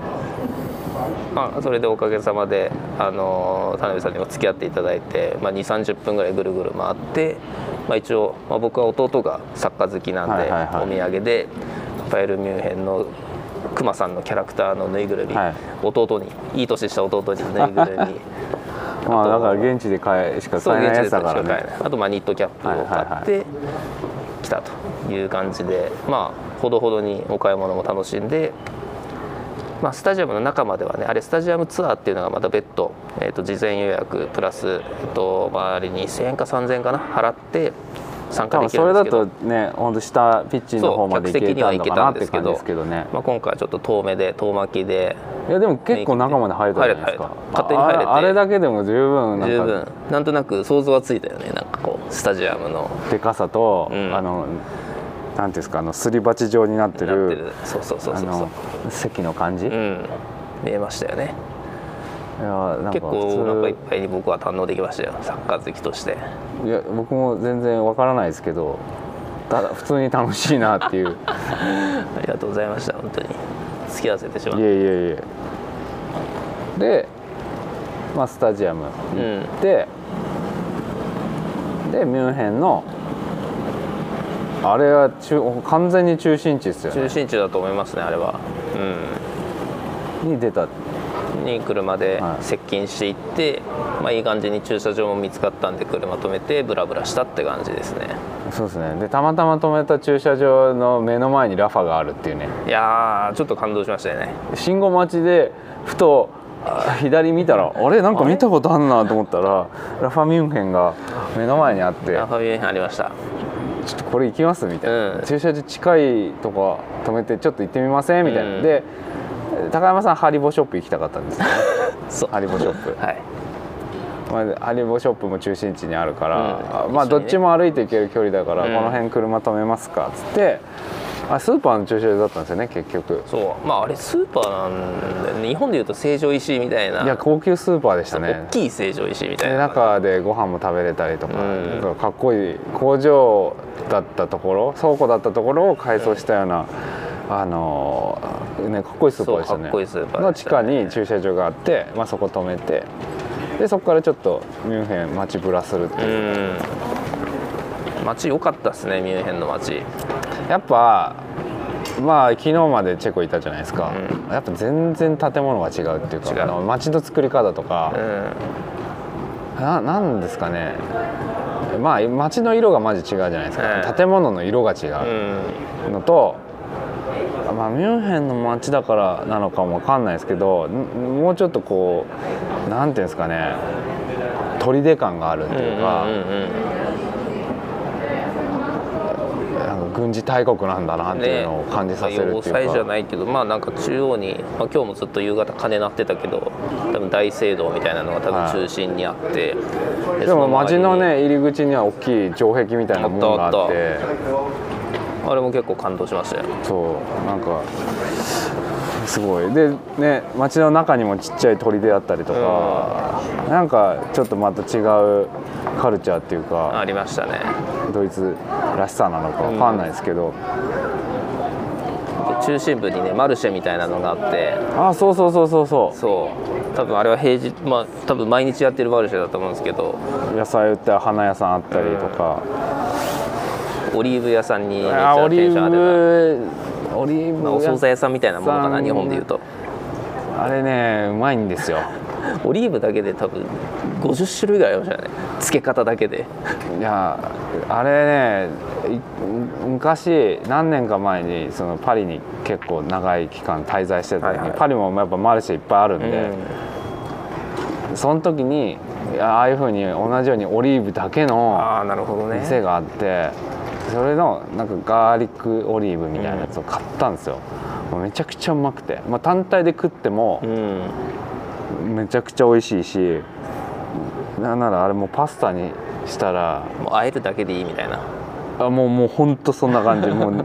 まあ、それでおかげさまであの田辺さんにも付き合っていただいて、まあ、2 3 0分ぐらいぐるぐる回って、まあ、一応、まあ、僕は弟がサッカー好きなんで、お土産でパイルミュンヘンのクマさんのキャラクターのぬいぐるみ、
はい。
弟にいい年した弟にぬいぐるみ。
まあだから現地で買えしか買えないやつだからね。
あとまあニットキャップを買って来たという感じでまあほどほどにお買い物も楽しんで、まあ、スタジアムの中まではねあれスタジアムツアーっていうのがまた別途、えー、と事前予約プラス、えー、と周りに2000円か3000円かな払って参加
多
でき
分それだ
るんですけど。
とね本当下ピッチの方まで行けたのかなって感じですけどね。
まあ、今回はちょっと遠目で遠巻きで。
いやでも結構中まで入れたじゃないですか。
勝手に入れて。
ああれだけでも十分なんか。
十分。なんとなく想像はついたよね。なんかこうスタジアムの。
でかさと、
うん。
あのなんていうんですかあのすり鉢状になってる
そうそうそう
あ
そうそう。
の席の感じ、い
うん。見えましたよね結構お腹いっぱいに僕は堪能できましたよ。サッカー好きとして。
いや僕も全然わからないですけどただ普通に楽しいなっていう。
ありがとうございました本当に。付き合わせてしま
い
って
えいえいえ。で、まあ、スタジアム行って、でミュンヘンのあれは中完全に中心地ですよね。
中心地だと思いますねあれは。
に出た。
うんに車で
はい。
接近していって、まあいい感じに駐車場も見つかったんで車止めてブラブラしたって感じですね。
そうですね。でたまたま止めた駐車場の目の前にラファがあるっていうね。
いやーちょっと感動しましたよね。
信号待ちでふと左見たら あれ？なんか見たことあんなと思ったらラファ・ミュンヘンが目の前にあって。
ラファミュンヘンありました。
ちょっとこれ行きます？みたいな、
うん。
駐車場近いとこ止めてちょっと行ってみません？みたいな、
うん。
で高山さんハリボショップ行きたかったんですよね。
そう。
ハリボショップ、
はい。
まあ、ハリボショップも中心地にあるから、
うん。
あまあどっちも歩いて行ける距離だから、
うん。
この辺車止めますかっつってあスーパーの駐車場だったんですよね結局。
そう。まああれスーパーなんだよね。日本でいうと成城石井みたいな。い
や高級スーパーでしたね。
大きい成城石井みたい
で
な。
中でご飯も食べれたりとか,、
うん。
かかっこいい工場だったところ倉庫だったところを改装したような、あのーね、かっこいいスーパーでしたね。
かっこいいスーパー
の地下に駐車場があって、まあ、そこ止めてでそこからちょっとミュンヘン街ブラするっていう、
うん。街良かったですねミュンヘンの街。
やっぱまあ昨日までチェコいたじゃないですか、
う
やっぱ全然建物が違うっていうか街の作り方とか。
う、ん。
ななんですかね。まあ街の色がマジ違うじゃないですか、
ええ
建物の色が違
うん。
うのと、まあ、ミュンヘンの街だからなのかもわかんないですけどんもうちょっとこうなんていうんですかね砦感があるっていうか、
うんうんうん
なんか軍事大国なんだなっていうのを感じさせるっていうか、
要塞じゃないけどまあなんか中央に、まあ、今日もずっと夕方鐘鳴ってたけど多分大聖堂みたいなのが多分中心にあって、
でも街の
ね
ね入り口には大きい城壁みたいなものがあって。
あったあれも結構感動しましたよ。
そうなんかすごい。でね街の中にもちっちゃい鳥であったりとか、なんかちょっとまた違うカルチャーっていうか
ありましたね。
ドイツらしさなのかわかんないですけど、
中心部にねマルシェみたいなのがあって。
あそうそうそうそうそ
そう。多分あれは平日まあ多分毎日やってるマルシェだと思うんですけど。
う野菜売って花屋さんあったりとか、
オリーブ屋さんにめっち
あオリ
ゃテンション上がって
ーブオリーブ
た、まあ、お惣菜屋さんみたいなものか
さ
なん。日本でいうと。
あれねうまいんですよ。
オリーブだけで多分50種類ぐらいありましたよね。漬け方だけで。
いやあれねい昔何年か前にそのパリに結構長い期間滞在してた時に、
はいはい。
パリもやっぱマルシェいっぱいあるんで、その時にああいうふうに同じようにオリーブだけの
ああなるほどね。
店があってそれのなんかガーリックオリーブみたいなやつを買ったんですよ、もうめちゃくちゃうまくて、まあ、単体で食っても
うん。
めちゃくちゃ美味しいしなんならあれもうパスタにしたら
もうあえるだけでいいみたいな。
あもうもう本当そんな感じ。もうも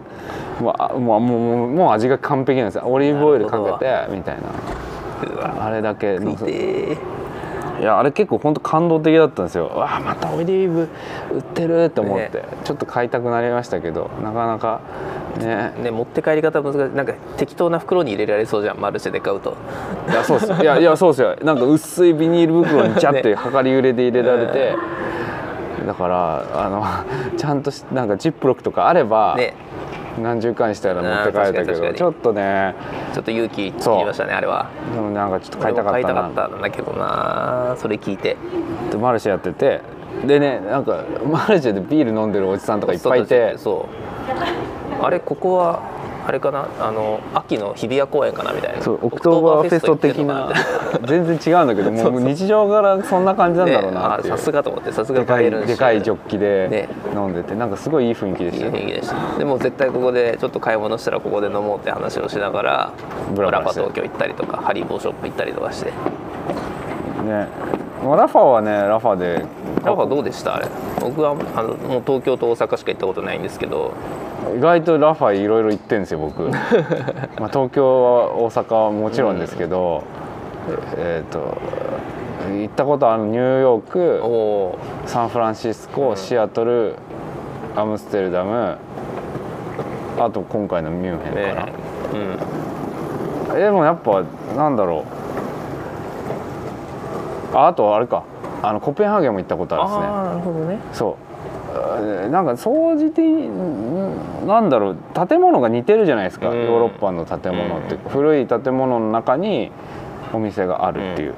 うあもうもう味が完璧なんですよ。オリーブオイルかけてみたいな。あれだけのせ
てー
いやあれ結構本当感動的だったんですよ。うわあまたオリーブ売ってるって思って、
ね。
ちょっと買いたくなりましたけどなかなかね。
ね持って帰り方難しい。なんか適当な袋に入れられそうじゃんマルシェで買うと。
いやそうっす。いやいやそうっすよ。なんか薄いビニール袋にジャッて量り売れで入れられて、だからあのちゃんとしなんかジップロックとかあれば、
ね
何十回したら持って帰れたけどちょっとね。
ちょっと勇気いりましたねあれは。
でもなんかちょっと買いたかったな。
買いたかったんだけどな。それ聞いて
でマルシェやってて。でねなんかマルシェでビール飲んでるおじさんとかいっぱいいて。
そう。あれここはあれかな？あの秋の日比谷公園かなみたいな。
そうオクトーバーフェスト的な全然違うんだけどもう日常からそんな感じなんだろう
ね
な
さすがと思ってさすが
でかい
バイエルン
でかいジョッキで
ね。
飲んでてなんかすごいいい雰囲気で
いい
したよ
雰囲気でした。でも絶対ここでちょっと買い物したらここで飲もうって話をしながらラファ
ブラブラして
東京行ったりとかハリボーショップ行ったりとかして。
ね。 Rapha はね Rapha で。
Rapha どうでした？あれ。僕はあのもう東京と大阪しか行ったことないんですけど
意外とラファいろいろ行ってんですよ僕。まあ東京は大阪はもちろんですけど、えっ、と行ったことあるニューヨー
お
ク
お
サンフランシスコシアトルアムステルダムあと今回のミュンヘンかな、
ね。うん。
えでもやっぱなんだろう。ああとあれか。あのコペンハーゲンも行ったことあるんですね。
なるほどね。
そうなんか総じてんなんだろう建物が似てるじゃないですか、
うん。
ヨーロッパの建物って、
うん。
古い建物の中にお店があるっていう、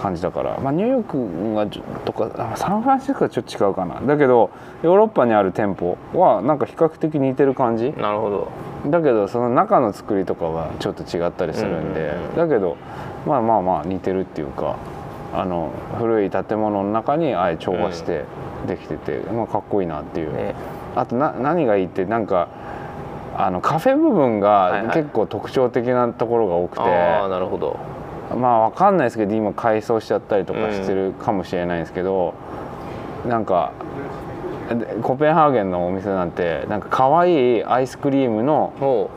感じだから、まあ、ニューヨークがとかあサンフランシスコはちょっと違うかな。だけどヨーロッパにある店舗はなんか比較的似てる感じ。
なるほど。
だけどその中の作りとかはちょっと違ったりするんで、だけどまあまあまあ似てるっていうかあの古い建物の中にあえ調和してできてて、まあ、かっこいいなっていう、
ね
あとな何がいいってなんかあのカフェ部分
はいはい。
が結構特徴的なところが多くて、
ああなるほど。
まあわかんないですけど今改装しちゃったりとかしてるかもしれないんですけど、なんかでコペンハーゲンのお店なんてなんか可愛いアイスクリームの
お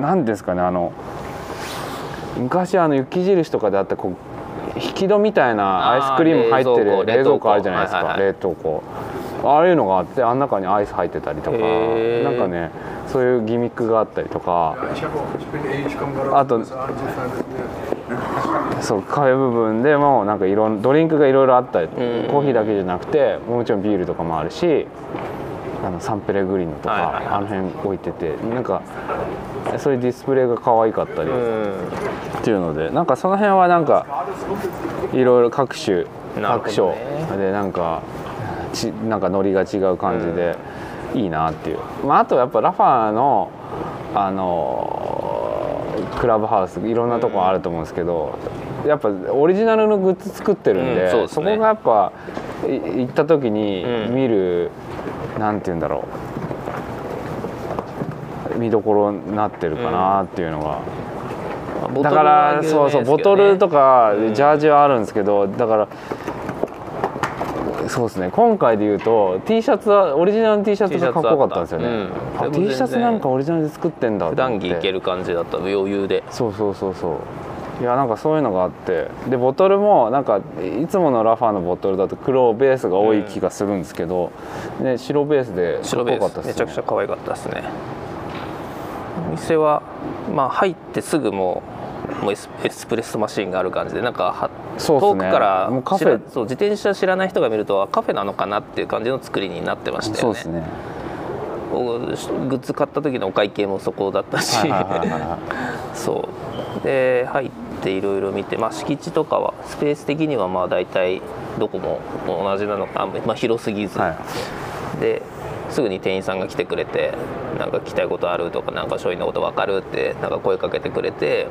何ですかねあの昔あの雪印とかであったこう引き戸みたいなアイスクリーム入ってる
冷蔵庫
あるじゃないですか、冷凍庫。ああいうのがあってあん中にアイス入ってたりとかなんかねそういうギミックがあったりとか
eh,
Ah,
USA, insofern.
そうカフェ部分でもなんかいろんドリンクがいろいろあったり、
ん。
コーヒーだけじゃなくてもちろんビールとかもあるしあのサンペレグリーノとか、
はいはいはい。
あの辺置いててなんかそういうディスプレイが可愛かったり
うん
っていうのでなんかその辺はなんかいろいろ各種各所でなんかちなんかノリが違う感じでいいなっていう、まあ、あとやっぱラファーのあのクラブハウスいろんなとこあると思うんですけど、やっぱオリジナルのグッズ作ってるんで,、
うんそうですね。
こがやっぱい行った時に
うん。
見る、なんて言うんだろう。見どころになってるかなっていうのが。だからそうそうボトルとか
うん
ジャージはあるんですけど、だからそうですね。今回で言うと T シャツはオリジナルの T シャツがかっこよかったんですよね、
うん。
T シャツなんかオリジナルで作ってんだって。
段着いける感じだった。余裕で。
そうそうそうそういやなんかそういうのがあって。でボトルもなんかいつもの Rapha のボトルだと黒ベースが多い気がするんですけど、ね、白ベースでかっこ
白ベース。
よかったですね。
めちゃくちゃ可愛かったですね。お店はまあ入ってすぐもうもうエスエスプレッソマシンがある感じでなんかは
そうね。
遠くから
もうカフェ。
そう自転車知らない人が見るとあカフェなのかなっていう感じの作りになってましたよね。
そうですね。
おグッズ買った時のお会計もそこだったし、そう。で入っていろいろ見て、まあ、敷地とかはスペース的にはまあ大体どこも同じなのか、まあ、広すぎず、
はい
ですぐに店員さんが来てくれて「なんか聞きたいことある?」とか「なんか商品のこと分かる?」ってなんか声かけてくれて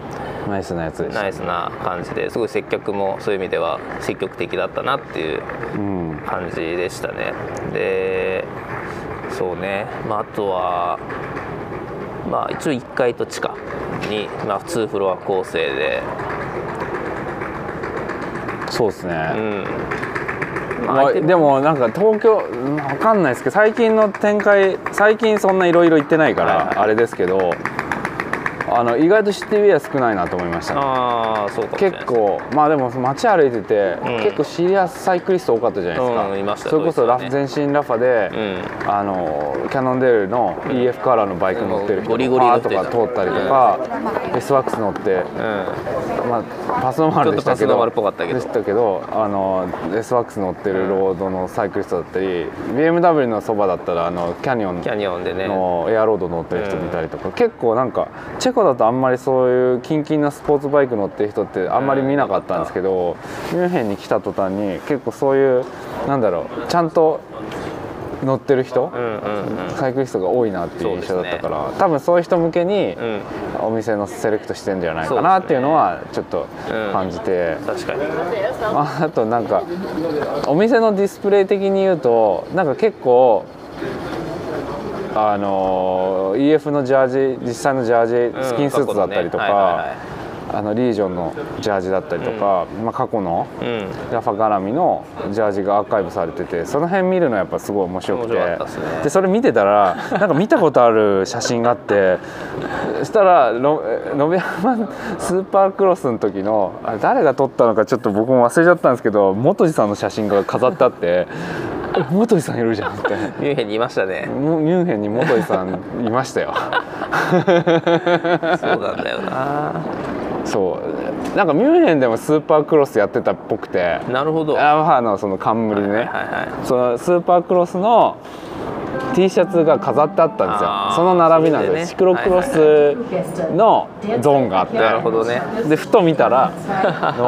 ナイスなやつでした
ナイスな感じですごい接客もそういう意味では積極的だったなっていう
うん
感じでしたねでそうね、まあ、あとはまあ一応1階と地下に、まあ、2フロア構成で。
そうですね、
うん。
まあでもなんか東京うんわかんないですけど最近の展開最近そんないろいろ行ってないから、あれですけどあの意外とシティウェア少ないなと思いましたね。
ああそうか
結構まあでも街歩いてて、
うん。
結構シリアスサイクリスト多かったじゃないですか、
うんいました
それこそラ
ドイツは
全身ラファで、
うん。
あのキャノンデールの EF カラーのバイク乗ってる人
ゴリゴリ
とか通ったりとか、S ワックス乗って、
うん。
まあ、パスノマルでしたけど
ちょっとパスノマルっぽかったけど。
でしたけどあの S ワックス乗ってるロードのサイクリストだったり、BMW のそばだったらあのキャニオン
キャニオンでね。
のエアロード乗ってる人見たりとか、結構なんかチェコだとあんまりそういうキンキンなスポーツバイク乗ってる人ってあんまり見なかったんですけど、ミュンヘンに来た途端に結構そういうなんだろうちゃんと乗ってる人、
うんうんうん。
サイクリストが多いなっていう印象だったから、多分そういう人向けに
うん。
お店のセレクトしてんじゃないかなっていうのはちょっと感じて。
確かに。
ああとなんかお店のディスプレイ的に言うとなんか結構あの EF のジャージ実際のジャージスキンスーツだったりとかあのリージョンのジャージだったりとか、まあ、過去の
うん。
ラファ絡みのジャージがアーカイブされててその辺見るのやっぱすごい面白くて。
ね。
でそれ見てたらなんか見たことある写真があってそしたらの延山スーパークロスの時のあれ誰が撮ったのかちょっと僕も忘れちゃったんですけど元次さんの写真が飾ってあってえ元次さんいるじゃんって。
ミュンヘンにいましたね。
ミュンヘンに元次さんいましたよ。
そうなんだよな。
そうなんかミュンヘンでもスーパークロスやってたっぽくて。
なるほど。
Rapha のその冠ね、
はいはいはい。
そのスーパークロスの T シャツが飾ってあったんですよ。その並びなんですよ、
ね。
シクロクロスのゾーンがあって、
なるほどね。
でふと見たら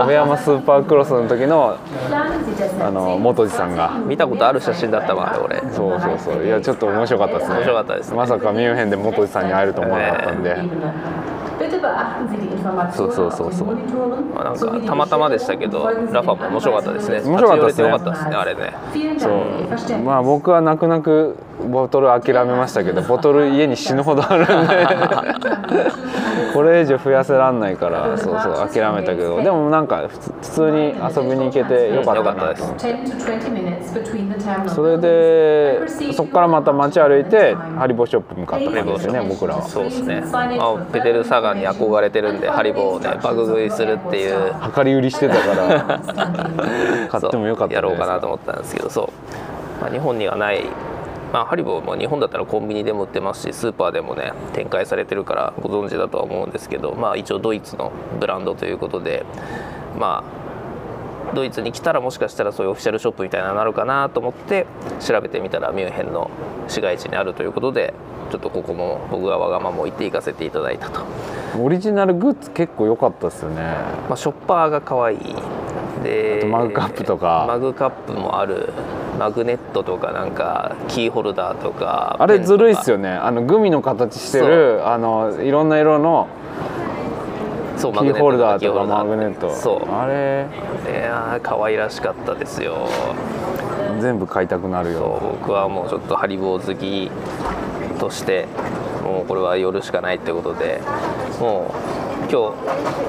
野辺山スーパークロスの時のあの元次さんが。
見たことある写真だったわ俺。
そうそうそう。いやちょっと面白かったですね。
面白かったですね。
まさかミュンヘンで元次さんに会えると思わなかったんで、そうそうそうそう。
まあなんかたまたまでしたけど、ラファも面白かったですね。
面白かったですね。
あれね。
そう。まあ僕は泣く泣く。ボトル諦めましたけどボトル家に死ぬほどあるんで。これ以上増やせらんないからそうそう諦めたけど。でもなんか普通に遊びに行けてよかったなと。思って。
10 to 20 minutes between the terminal
それでそこからまた街歩いてハリボーショップ向かったんですよね僕らは。
そうですね、まあ、ペテル・サガンに憧れてるんでハリボーをねバグ食いするっていう。
量り売りしてたから 買ってもよかった
やろうかなと
思
思ったんですけどそう、まあ、日本にはない、まあ、ハリボーも日本だったらコンビニでも売ってますしスーパーでもね展開されてるからご存知だとは思うんですけど、まあ、一応ドイツのブランドということでまあドイツに来たらもしかしたらそういうオフィシャルショップみたいなのになるかなと思って調べてみたらミュンヘンの市街地にあるということでちょっとここも僕がわがままを言って行かせていただいたと、
オリジナルグッズ結構良かったですよね。
まあ、ショッパーが可愛い。で
あとマグカップとか。
マグカップもある。マグネットとかなんかキーホルダーとか
あれずるいっす
よ
よね。あのグミの形してるあのいろんな色の
そう
キーホルダーとかマグネット
そう。
あれ。
いやー可愛らしかったですよ。
全部買いたくなる
そう
よ
僕はもうちょっとハリボー好きとしてもうこれは寄るしかないってことで。もう今日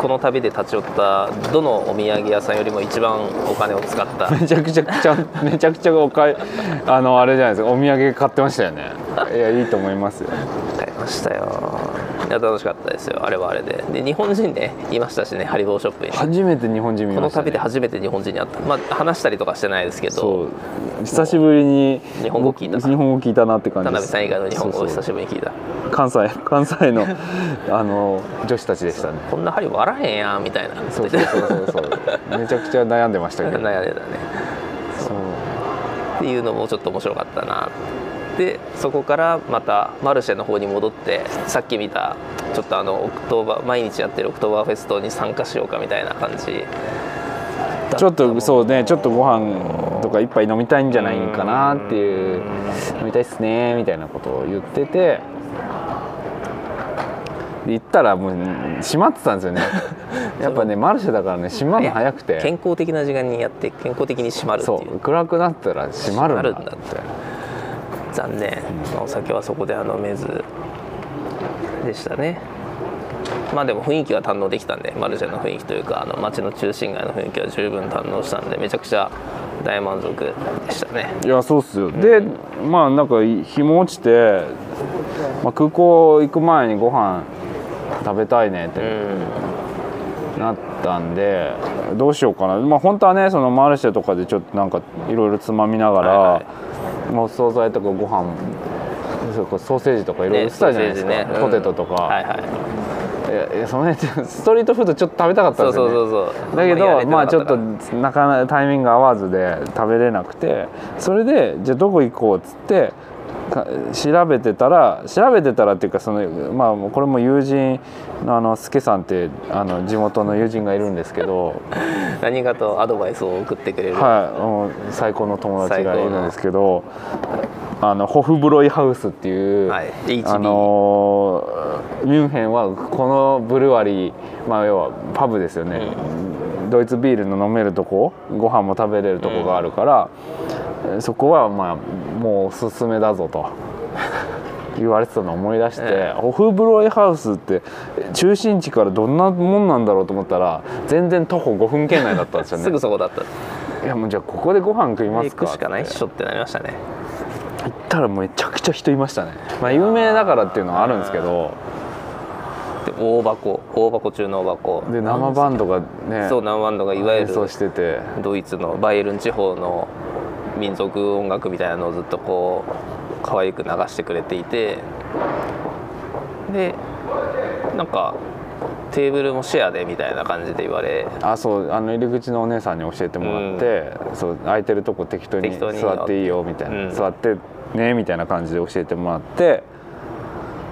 この旅で立ち寄ったどのお土産屋さんよりも一番お金を使った？
めちゃくちゃちゃんめちゃくちゃお買いあのあれじゃないですか。お土産買ってましたよね。いやいいと思いますよ。
買いましたよいや楽しかったですよ。あれはあれで。で日本人ねいましたしねハリボーショップに。
初めて日本人見
この
ました、ね、
旅で初めて日本人に会った。まあ話したりとかしてないですけ
そ
ど
う。久しぶりに
日本語聞いた
僕日本語聞いたなって感
田
じです。
辺さん以外の日本語を久しぶりに聞いた。
関西 関西のあの女子たちでしたね。
こんなハリボーあらへんやんみたいな。
そうそうそうそうそう。めちゃくちゃ悩んでましたけど。
悩んでたね。
そう。
っていうのもちょっと面白かったなでそこからまたマルシェの方に戻ってさっき見たちょっとあのオクトーバー毎日やってるオクトーバーフェストに参加しようかみたいな感じ。
ちょっとそうねちょっとご飯とか一杯飲みたいんじゃないかなっていう飲みたいっすねみたいなことを言っててで行ったらもう閉まってたんですよね。やっぱねマルシェだからね閉まるの早くて。
健康的な時間にやって健康的に閉まるって
そ
いう。
う暗くなったら閉まるんだ
閉まるんだって残念、まあお酒はそこでは飲めずでしたね。まあでも雰囲気は堪能できたんでマルシェの雰囲気というかあの街の中心街の雰囲気は十分堪能したんでめちゃくちゃ大満足でしたね。
いやそうっすよ。でまあなんか日も落ちて、まあ、空港行く前にご飯食べたいねって。
うん
なったんでどうしようかな。まあ本当はねそのマルシェとかでちょっとなんかいろいろつまみながら、
はいは
もう惣菜とかご飯そうかソーセージとかいろいろ売ってたじゃないですか、
ソーセージね。
ポテトとか、
はいはい。
いやいやその辺ストリートフードちょっと食べたかったんですよね。
そうそうそう
だけどまあちょっとなかなかタイミング合わずで食べれなくてそれでじゃあどこ行こうっつってか調べてたら調べてたらっていうかそのまあこれも友人のあの助さんってあの地元の友人がいるんですけど
何かとアドバイスを送ってくれる、
はい最高の友達がいるんですけどあのホフブロイハウスっていう、
はい
あのーミュンヘンはこのブルワリー、まあ、要はパブですよね、ドイツビールの飲めるとこご飯も食べれるとこがあるから、えそこはまあもうおすすめだぞと。言われてたのを思い出して、
え
ホフブロイハウスって中心地からどんなもんなんだろうと思ったら全然徒歩5分圏内だったんですよね。
すぐそこだった。
いやもうじゃあここでご飯食いま
行
すか
くしかないっしょってなりましたね。
行ったらめちゃくちゃ人いましたね。まあ有名だからっていうのはあるんですけど。
で大箱。大箱中の大箱。
で生バンドがね
そう生バンドがいわゆ
演奏
る
してて。
ドイツのバイエルン地方の民族音楽みたいなのをずっとこう可愛く流してくれていてでなんかテーブルもシェアでみたいな感じで言われ
あそうあの入り口のお姉さんに教えてもらって、そう空いてるとこ適当に
適当に
座っていいよみたいな、
うん。
座ってねみたいな感じで教えてもらって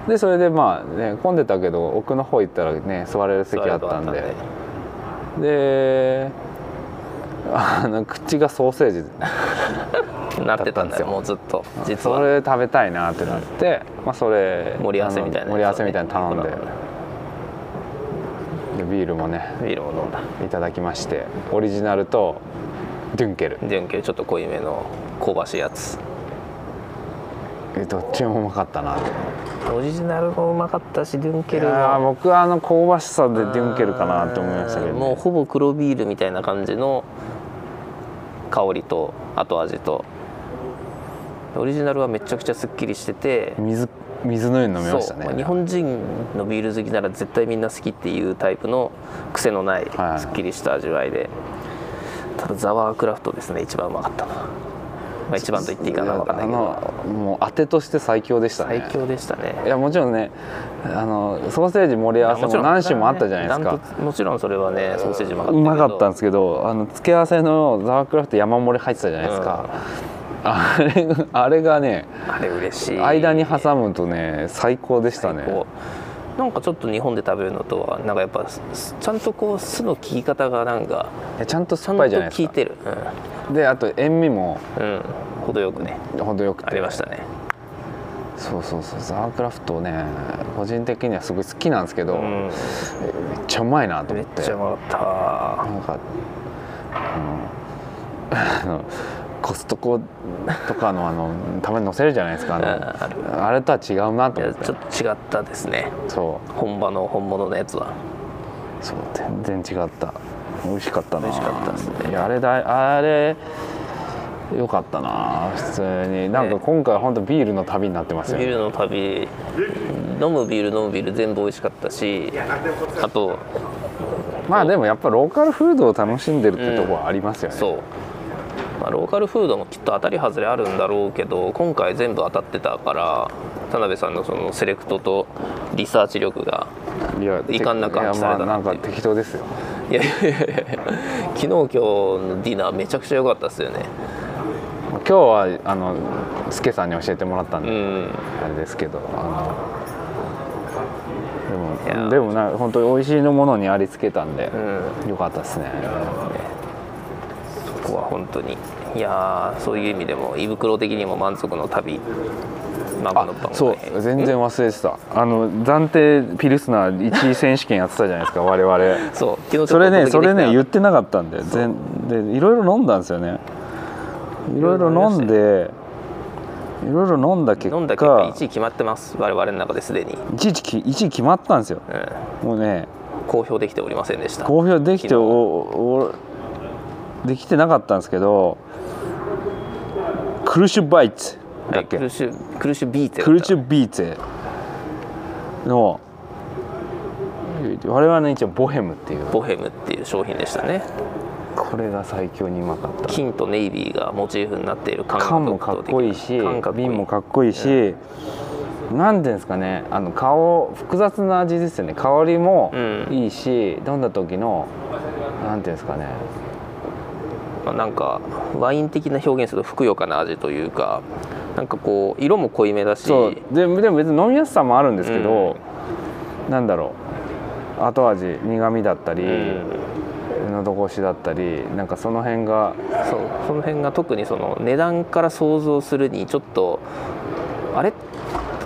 でそれでまあね混んでたけど奥の方行ったらね座れる席あったんで。であの口がソーセージ
なってたん
ですよ。
もうずっと実
そ
は
れ食べたいなってなって、まあ、それ
盛り合わせみたいな
盛り合わせみたいなの頼んで。でビールもね
ビールを飲んだ。
いただきましてオリジナルとデュンケル。
デュンケルちょっと濃いめの香ばしいやつ。
えどっちもうまかったな。
オリジナルもうまかったしデュンケルも。
僕はあの香ばしさでデュンケルかなと思いましたけど、ね、
もうほぼ黒ビールみたいな感じの香りと後味と。オリジナルはめちゃくちゃすっきりしてて。
水水のように飲みましたね。
日本人のビール好きなら絶対みんな好きっていうタイプの癖のないすっきりした味わいで、ただザワークラフトですね。一番うまかったな、まあ、一番と言っていいかな分かんないけど。
もう当てとして最強でしたね。
最強でしたね。
いやもちろんねあのソーセージ盛り合わせも何種もあったじゃないですか。
もちろんそれはねソーセージうまかった
うまかったんですけどあの付け合わせのザワークラフト山盛り入ってたじゃないですか、あれがあれがね
あれ嬉しい。
間に挟むとね最高でしたね
なんかちょっと日本で食べるのとはなんかやっぱすちゃんとこう酢の効き方がなんか
ちゃんと酸っぱいじゃないですか。
効いてる。
であと塩味も
うん、うん、程よくね。
程よくて。
ありましたね。
そうそうそう。ザワークラフトね個人的にはすごい好きなんですけど、
うん。
めっちゃうまいなと
めっ
思って
ちゃうまかった。
なんかあの コストコとかのあのたまに載せるじゃないですか。あの
あ
れとは違うなと
いや
思って。
ちょっと違ったですね。
そう。
本場の本物のやつは。
そう全然違った。美味しかったな。
美味しかったですね。
いやあれだあれよかったな。普通に。なんか
ね。
今回本当ビールの旅になってますよね。
ビールの旅。飲むビール飲むビール全部美味しかったし。あと
まあでもやっぱローカルフードを楽しんでるってとこはありますよね、
そう、まあ、ローカルフードもきっと当たり外れあるんだろうけど今回全部当たってたから田辺さんのそのセレクトとリサーチ力が
いや
遺憾なく
いや
発揮されたなっていう。
まあなんか適当ですよ。
いやいやいやいや昨日今日のディナーめちゃくちゃ良かったですよね。
今日はあのスケさんに教えてもらったんで、
うん。
あれですけどあのでもでもな本当に美味しいのものにありつけたんで、
うん。
よかったですね
ここは本当に。いやーそういう意味でも胃袋的にも満足の旅。
そう全然忘れてた。あの暫定ピルスナー1位選手権やってたじゃないですか 我々。
そう
それねそれね言っ
って
なかったんで全でいろいろ飲んだんですよね。いろいろ飲んでいろいろ飲んだ結
飲んだ結果
果
1位決まってます。我々の中ですでに、
一時期1位決まったんですよ。
うん、
もうね
公表できておりませんでした。
公表できて
昨
お
日
おできてなかったんですけどクルシュバイツだ
はい、
っけ、
クルシュクルシュビーツ。
クルシュビーツェの我々の一応ボヘムっていう。
ボヘムっていう商品でしたね。
これが最強にうまかった。
金とネイビーがモチーフになっている缶
もかっこいいし瓶もかっこいいし、なんていうんですかねあの顔複雑な味ですよね。香りも
うん。
いいし、飲んだ時のなんていうんですかね
まあ、なんかワイン的な表現するとふくよかな味というかなんかこう色も濃いめだし。
そう。ででも別に飲みやすさもあるんですけど、なんだろう。後味苦味だったり、
うん。
喉越しだったりなんかその辺が
そう。その辺が特にその値段から想像するにちょっとあれ？っ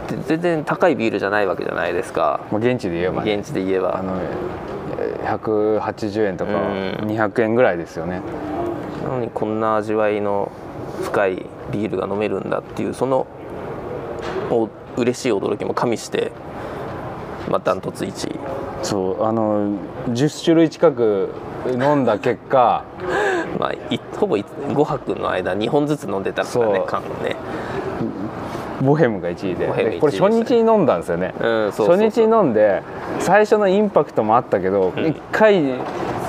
て全然高いビールじゃないわけじゃないですか。
まあ現地で言えば、ね、
現地で言えば。
あのえー180円とか
うん。
200円ぐらいですよね、
なのにこんな味わいの深いビールが飲めるんだっていうそのお嬉しい驚きも加味してまあダントツ1位。
そうあの10種類近く飲んだ結果
まあいほぼ5泊の間2本ずつ飲んでたからね缶をね。
ボヘムが1位で。
ボヘム
でこれ
1
初日に飲んだんですよね、
うんそうそうそう。
初日に飲んで最初のインパクトもあったけど一、回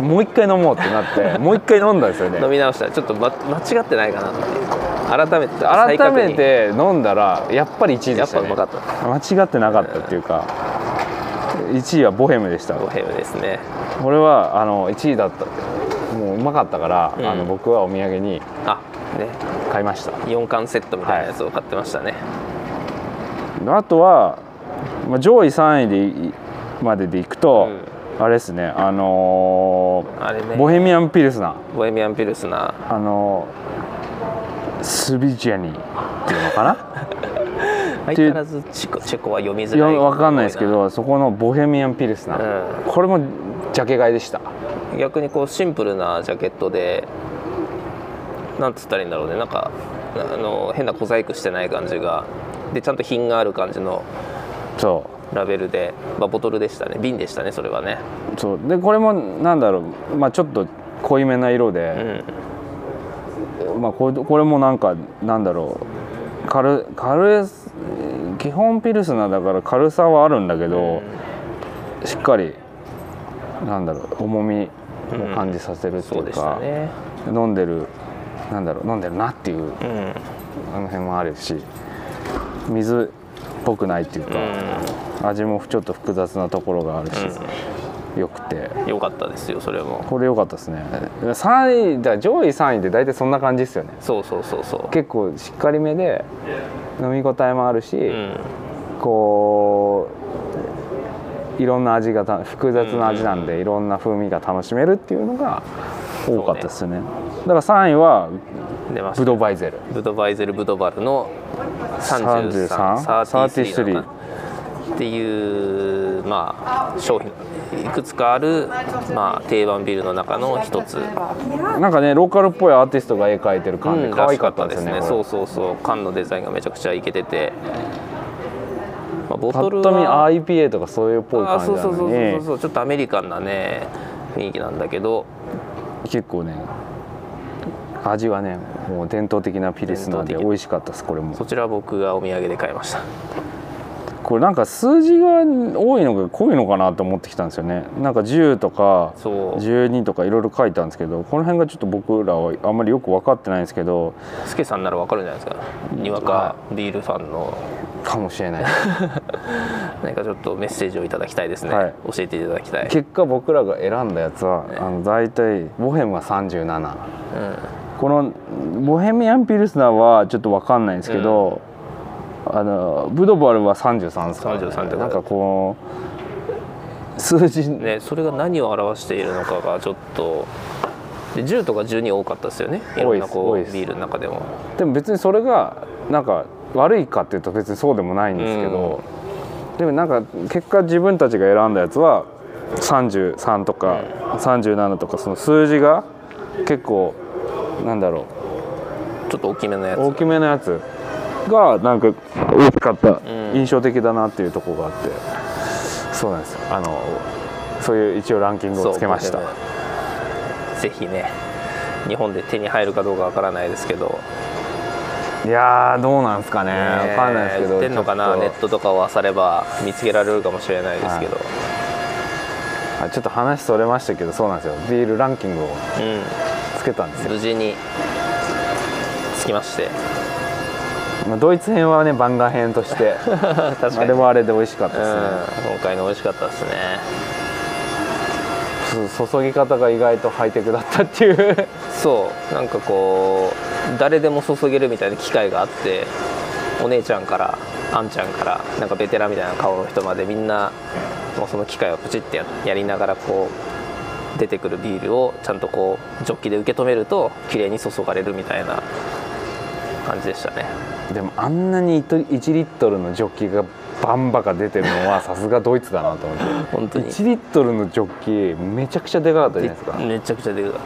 もう一回飲もうってなって もう一回飲んだんですよね。
飲み直した。らちょっと、ま、間違ってないかなっていう。改めて再
改めて飲んだらやっぱり1位でしたね。
やっぱうまかった。
間違ってなかったっていうか1位はボヘムでした。
ボヘムですね。
これはあの1位だった。もううまかったから、
うん。
あの僕はお土産に
あ
買いました。
4巻セットみたいなやつを買ってましたね、
あとは、まあ、上位3位でいまででいくと、あれですね。あのー
あれね。
ボヘミアン・ピルスナー。
ボヘミアン・ピルスナー。
あのースビジェニーっていうのかな？
相変わらずチェコチェコは読みづ
い。や
らい
わかんないですけどそこのボヘミアン・ピルスナー、
う
これもジャケ買いでした。
逆にこうシンプルなジャケットでなんつったらいいんだろうね。なんかあの変な小細工してない感じが。でちゃんと品がある感じの。
そ
ラベルで、まあ、ボトルでしたね。瓶でしたねそれはね。
うそう。でこれもなんだろう、まあ、ちょっと濃いめな色
う
で、
ん。
まあ、これこれもなんかなんだろう。軽軽い基本ピルスナーだから軽さはあるんだけど、しっかりなんだろう。重みを感じさせるっていううか、
たね。
飲んでるなんだろう。飲んでるなっていう
うん。
あの辺もあるし水っぽくないっていうか、味もちょっと複雑なところがあるし、よくて。
うん良かったですよそれも。
これ良かったですね。3位だ上位3位って大体そんな感じですよね。
そうそうそうそう。
結構しっかりめで飲み応えもあるし、
うん。
こういろんな味がた複雑な味なんで、いろんな風味が楽しめるっていうのが多かったですよね。だから3位はブ
出ました
ドバイゼル。
ブドバイゼル・ブドバルの33
33
33なのかなっていうまあ商品。いくつかある、まあ、定番ビールの中の一つ、
なんかねローカルっぽいアーティストが絵描いてる感
うん
で可愛かったですね,、
らしそうそうそう。缶のデザインがめちゃくちゃイケてて、まあ、ボ
パ
トル
ッと見
は
IPA とかそういうっぽい
あ
感じな
そうそうそう
のに
そうそう。ちょっとアメリカンなね雰囲気なんだけど。
結構ね味はねもう伝統的なピルスナーで美味しかったですこれも。
そちらは僕がお土産で買いました。
これなんか数字が多いのが濃いのかなと思ってきたんですよね。なんか10とか
そう。
12とかいろいろ書いてあるんですけどこの辺がちょっと僕らはあんまりよく分かってないんですけど
スケさんならわかるんじゃないですか？にわかビールファンの。
かもしれない。
何かちょっとメッセージをいただきたいですね、
はい。
教えていただきたい、
結果僕らが選んだやつはあの大体ボヘムが37
うん、
このボヘミアンピルスナーはちょっと分かんないんですけど、あのブドバルは33ですから、
33って
なんかこう数字、
ね、それが何を表しているのかがちょっと。で10とか12多かったですよね。いろんなこうビールの中でも。
でも別にそれがなんか悪いかっていうと別にそうでもないんですけど、でもなんか結果自分たちが選んだやつは33とか37とかその数字が結構なんだろ
ちょっと大きめのやつ。
う大きめのやつ。がなんか大きかった。
ん。
印象的だなっていうところがあって。そうなんですよ。あのそういう一応ランキングをつけました。
ぜひね日本で手に入るかどうかわからないですけど。
いやーどうなんですかね。
ね
わかんないですけど
売ってんのかなネットとかを漁れば見つけられるかもしれないですけど、
あちょっと話それましたけどそうなんですよ。ビールランキングを
う
つけたんですよ。
ん無事につきまして。
まあ、ドイツ編はね番外編として。
確かに。
あれはあれで美味しかった
うん
ですね、
今回の美味しかったですね。
そ注ぎ方が意外とハイテクだったっていう。
そう。なんかこう誰でも注げるみたいな機会があってお姉ちゃんからあんちゃんからなんかベテランみたいな顔の人までみんなもうその機械をプチってややりながらこう出てくるビールをちゃんとこうジョッキで受け止めると綺麗に注がれるみたいな感じでしたね。
でもあんなに1リットルのジョッキがバンバカ出てるのはさすがドイツだなと思って。
本当に。
1リットルのジョッキめちゃくちゃでかかったじゃないですか。
めちゃくちゃでかかっ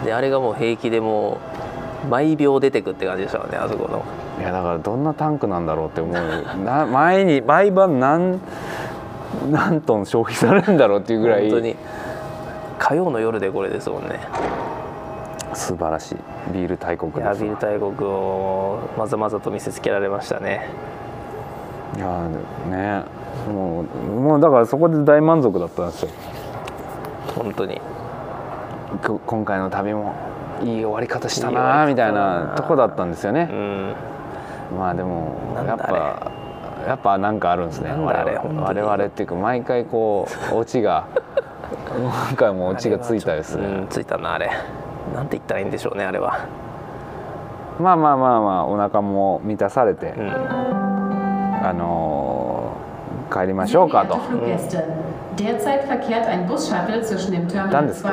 た。であれがもう平気でもう毎秒出てくって感じでしたよねあそこの。
いやだからどんなタンクなんだろうって思う。な前に毎晩何何トン消費されるんだろうっていうぐらい。
本当に。火曜の夜でこれですもんね。
素晴らしい。ビール大国です
ビール大国をまざまざと見せつけられましたね。
いやね。もうもうだからそこで大満足だったんですよ。
本当に。
こ今回の旅もいい終わり方したなみたいなとこだったんですよ
う
ね、
ん。
まあでもやっぱやっぱなんかあるんですね。我々我々っていうか毎回こうオチが今回もオチがついたですね。
うんついたなあれ。なんて言ったらいいんでしょうねあれは。
まあまあまあまあお腹も満たされて、
うん。
あのー帰りましょうかと.
Derzeit verkehrt ein Bus-Shuttle zwischen dem Terminal
Dann ist
2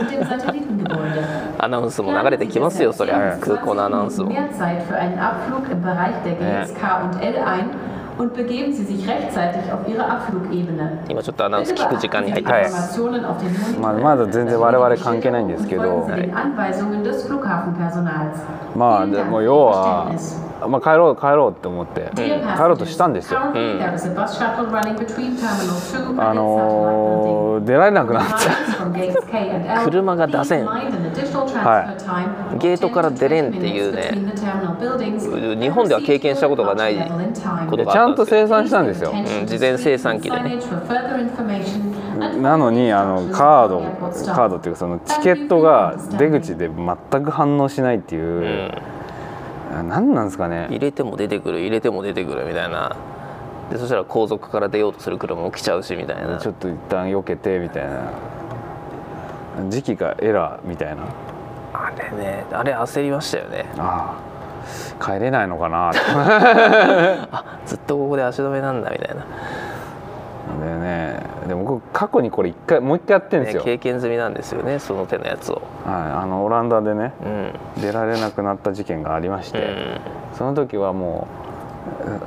und dem Satellitengebäude.
アナウンスも流れてきますよそりゃ空港のアナウンスも
Mehr Zeit für einen Abflug im Bereich der Gates K und L ein und begeben Sie sich rechtzeitig auf Ihre Abflugebene.
今ちょっとアナウンス
Bitte
聞く時間
beachten
に
Sie
入
die
ってます、
Informationen auf den
まあ
Monitor.
まだ全然我々関係ないんですけど
Und folgen Sie den Anweisungen des Flughafenpersonals.
まあ
Vielen
で
Dank
も
für
要
Ihr
は
Verständnis.、
まあ、帰ろう帰ろうって思って、帰ろうとしたんですよ、あの、出られなくなっちゃ
う。
車が出せん、
はい、
ゲートから出れんっていうね。日本では経験したことがないこ
ちゃんと生産したんですよ、
事前生産機で、ね、
なのにあのカードカードっていうかそのチケットが出口で全く反応しないっていう、何なんですかね。
入れても出てくる入れても出てくるみたいな。でそしたら後続から出ようとする車も来ちゃうしみたいな。
ちょっと一旦避けてみたいな。時期がエラーみたいな。
あれねあれ焦りましたよね。
ああ。帰れないのかな。っ て
あずっとここで足止めなんだみたいな、
でねでも僕過去にこれ一回もう一回やってるんです
ね、
よ、
経験済みなんですよねその手のやつを。
はい、あのオランダでね
うん。
出られなくなった事件がありまして、
うん。
その時はも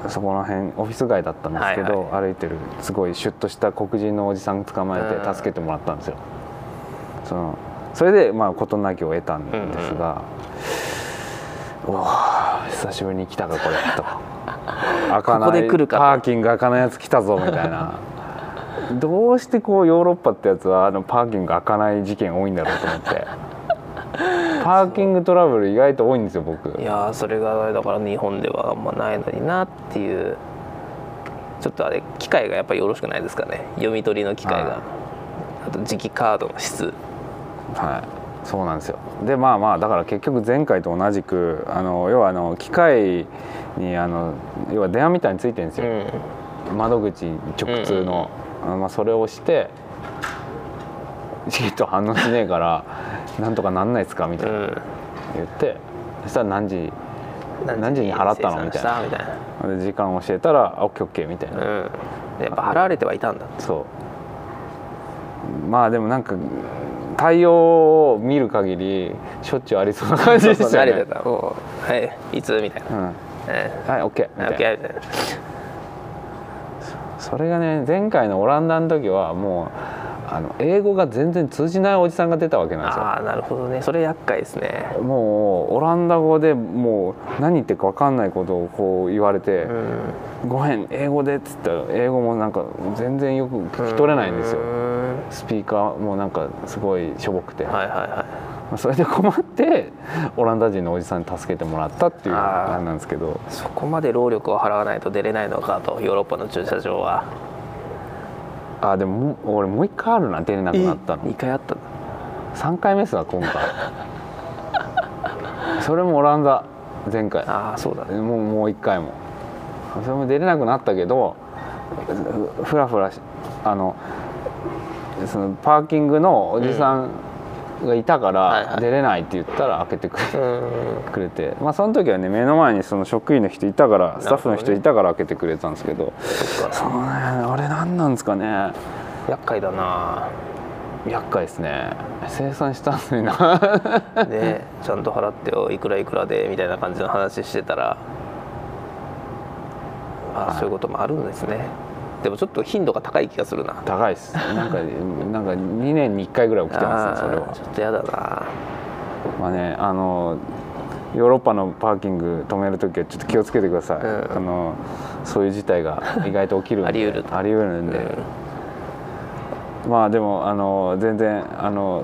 ううそこら辺オフィス街だったんですけど、
はい
歩いてるすごいシュッとした黒人のおじさん捕まえ
うん。
て助けてもらったんですよ、そのそれでまあ事なきを得たんですが、おお久しぶりに来たかこれと
ここ
ない。
で来るかと。
パーキング開かないやつ来たぞみたいな。どうしてこうヨーロッパってやつはあのパーキング開かない事件多いんだろうと思って。パーキングトラブル意外と多いんですよ僕。
いやーそれがだから日本ではあんまないのになっていうちょっとあれ機械がやっぱりよろしくないですかね。読み取りの機械が、
はい。
あと磁気カードの質。
はいそうなんですよ。でまあまあだから結局前回と同じくあの要はあの機械にあの要は電話みたいについてるんです
う
よ、
ん。
窓口直通の、あまあ、それをしてチケット反応しねえからなんとかなんないですかみたいな。
うん。
言ってそしたら何時何時に払ったの？みたいな。で時間教えたらあオッケーオッケーみたいな、
うん。やっぱ払われてはいたんだ。
そう。まあでもなんか対応を見る限りしょっちゅうありそうな感じでしたよね。
慣れてた。もうはいいつ？みたいな、
うん。
え
はい、
OK みたいな。
それがね前回のオランダの時はもうあの英語が全然通じないおじさんが出たわけなんですよ。
ああなるほどね。それ厄介ですね。
もうオランダ語でもう何言ってるか分かんないことをこう言われて
う「
ごめん英語で」っつったら英語もなんか全然よく聞き取れないんですよ。
うん。
スピーカーもなんかすごいしょぼくて、
はいはいはい。
まあそれで困ってオランダ人のおじさんに助けてもらったっていう
あー。
あれなんですけど。
そこまで労力を払わないと出れないのかとヨーロッパの駐車場は
あでも俺もう一回あるな出れなくなったの。
2回あったんだ
3回目ですわ今回。それもオランダ前回。
ああそうだね。
もうもう一回も。それも出れなくなったけどふふらふらしあのそのパーキングのおじさんがいたか
はい
ら
はい。
出れないって言ったら開けてくれ,、
うん。
くれて。まあその時はね目の前にその職員の人いたからスタッフの人いたから開けてくれたんですけどそのねあれ何なんですかね。
厄介だな。
厄介ですね。生産したのにな。
ねちゃんと払ってよいくらいくらでみたいな感じの話してたらあそういうこともあるんですねでもちょっと頻度が高い気がするな。
高いです。なんか なんか2年に1回ぐらい起きてますねそれは。
ちょっとやだな。
まあねあのヨーロッパのパーキング止めるときはちょっと気をつけてください、
うん。
あのそういう事態が意外と起きるんで。
あり得る
あり得るんで、まあでもあの全然あの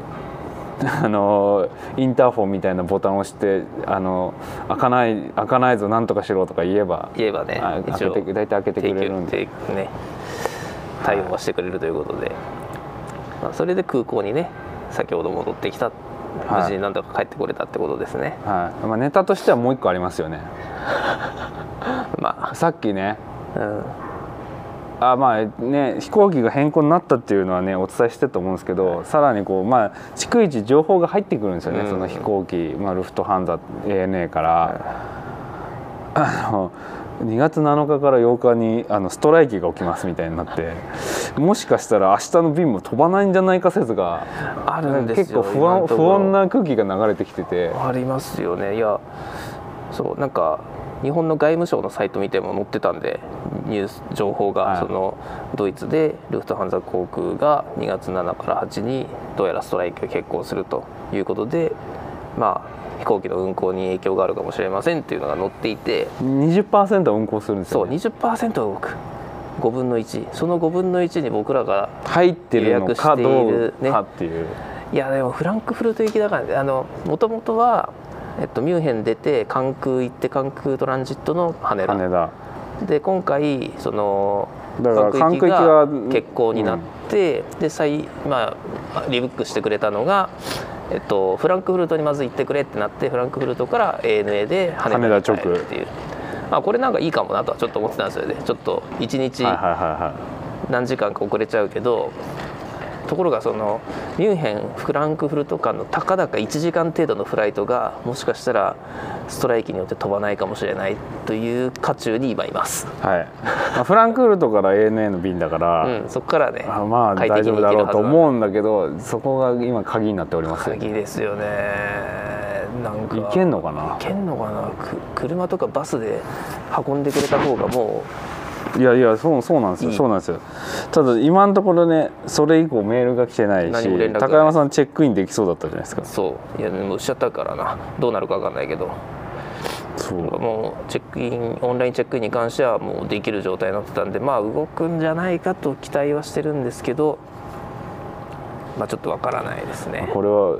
あのインターフォンみたいなボタンを押してあの開かない開かないぞなんとかしろとか言えば
言えばね
あ開けて大体開けてくれるんで。
ね対応はしてくれるということで、まあ、それで空港にね先ほど戻ってきた。無事になんとか帰ってこれたってことですね、
はい。まあ、ネタとしてはもう一個ありますよね。
ま
さっきね
あ、うん、
あまあね飛行機が変更になったっていうのはねお伝えしてると思うんですけど、さらにこうまあ逐一情報が入ってくるんですよね、
うん
その飛行機、まあ、ルフトハンザ ANA から、あの2月7日から8日にあのストライキが起きますみたいになってもしかしたら明日の便も飛ばないんじゃないか説が
あるんですよ
結構不安不
今のところ。
穏な空気が流れてきてて。
ありますよね。いやそうなんか日本の外務省のサイト見ても載ってたんでニュース情報が、
はい。
そのドイツでルフトハンザ航空が2月7から8にどうやらストライキを決行するということでまあ飛行機の運航に影響があるかもしれませんっていうのが載っていて
20%は運航するんです
そう
よ、ね、
20%動く。5分の1その5分の1に僕らが
入ってるのか
予約してい
どうかっていう、
いやでもフランクフルト行きだからね。あのもともとは、えっと、ミュンヘン出て関空行って関空トランジットの羽田。
羽田。
で今回その関空行きが欠航になって、で再、まあ、リブックしてくれたのが、えっと、フランクフルトにまず行ってくれってなってフランクフルトから ANA で羽田に
羽田直
帰るっていう。まあ、これなんかいいかもなとはちょっと思ってたんですよね。ちょっと1日何時間か遅れちゃうけどところがそのミュンヘンフランクフルト間のたかだか1時間程度のフライトがもしかしたらストライキによって飛ばないかもしれないという渦中に今います、
はい。まあ、フランクフルトから ANA の便だから、
うん、そこからね
あまあ大丈夫だろうと思
う
うんだけどそこが今鍵になっておりますよ
鍵ですよね。なんか
いけんのかな？い
けんのかな？く車とかバスで運んでくれた方がも
いやいやそうそうなんですよ。
いい
そうなんですよ。ただ今のところねそれ以降メールが来てないし高山さんチェックインできそうだったじゃないですか。
うそう。いやもうしちゃったからな。どうなるか分かんないけど。
そう。
もうチェックインオンラインチェックインに関してはもうできる状態になってたんでまあ動くんじゃないかと期待はしてるんですけどまあちょっとわからないですね。
これは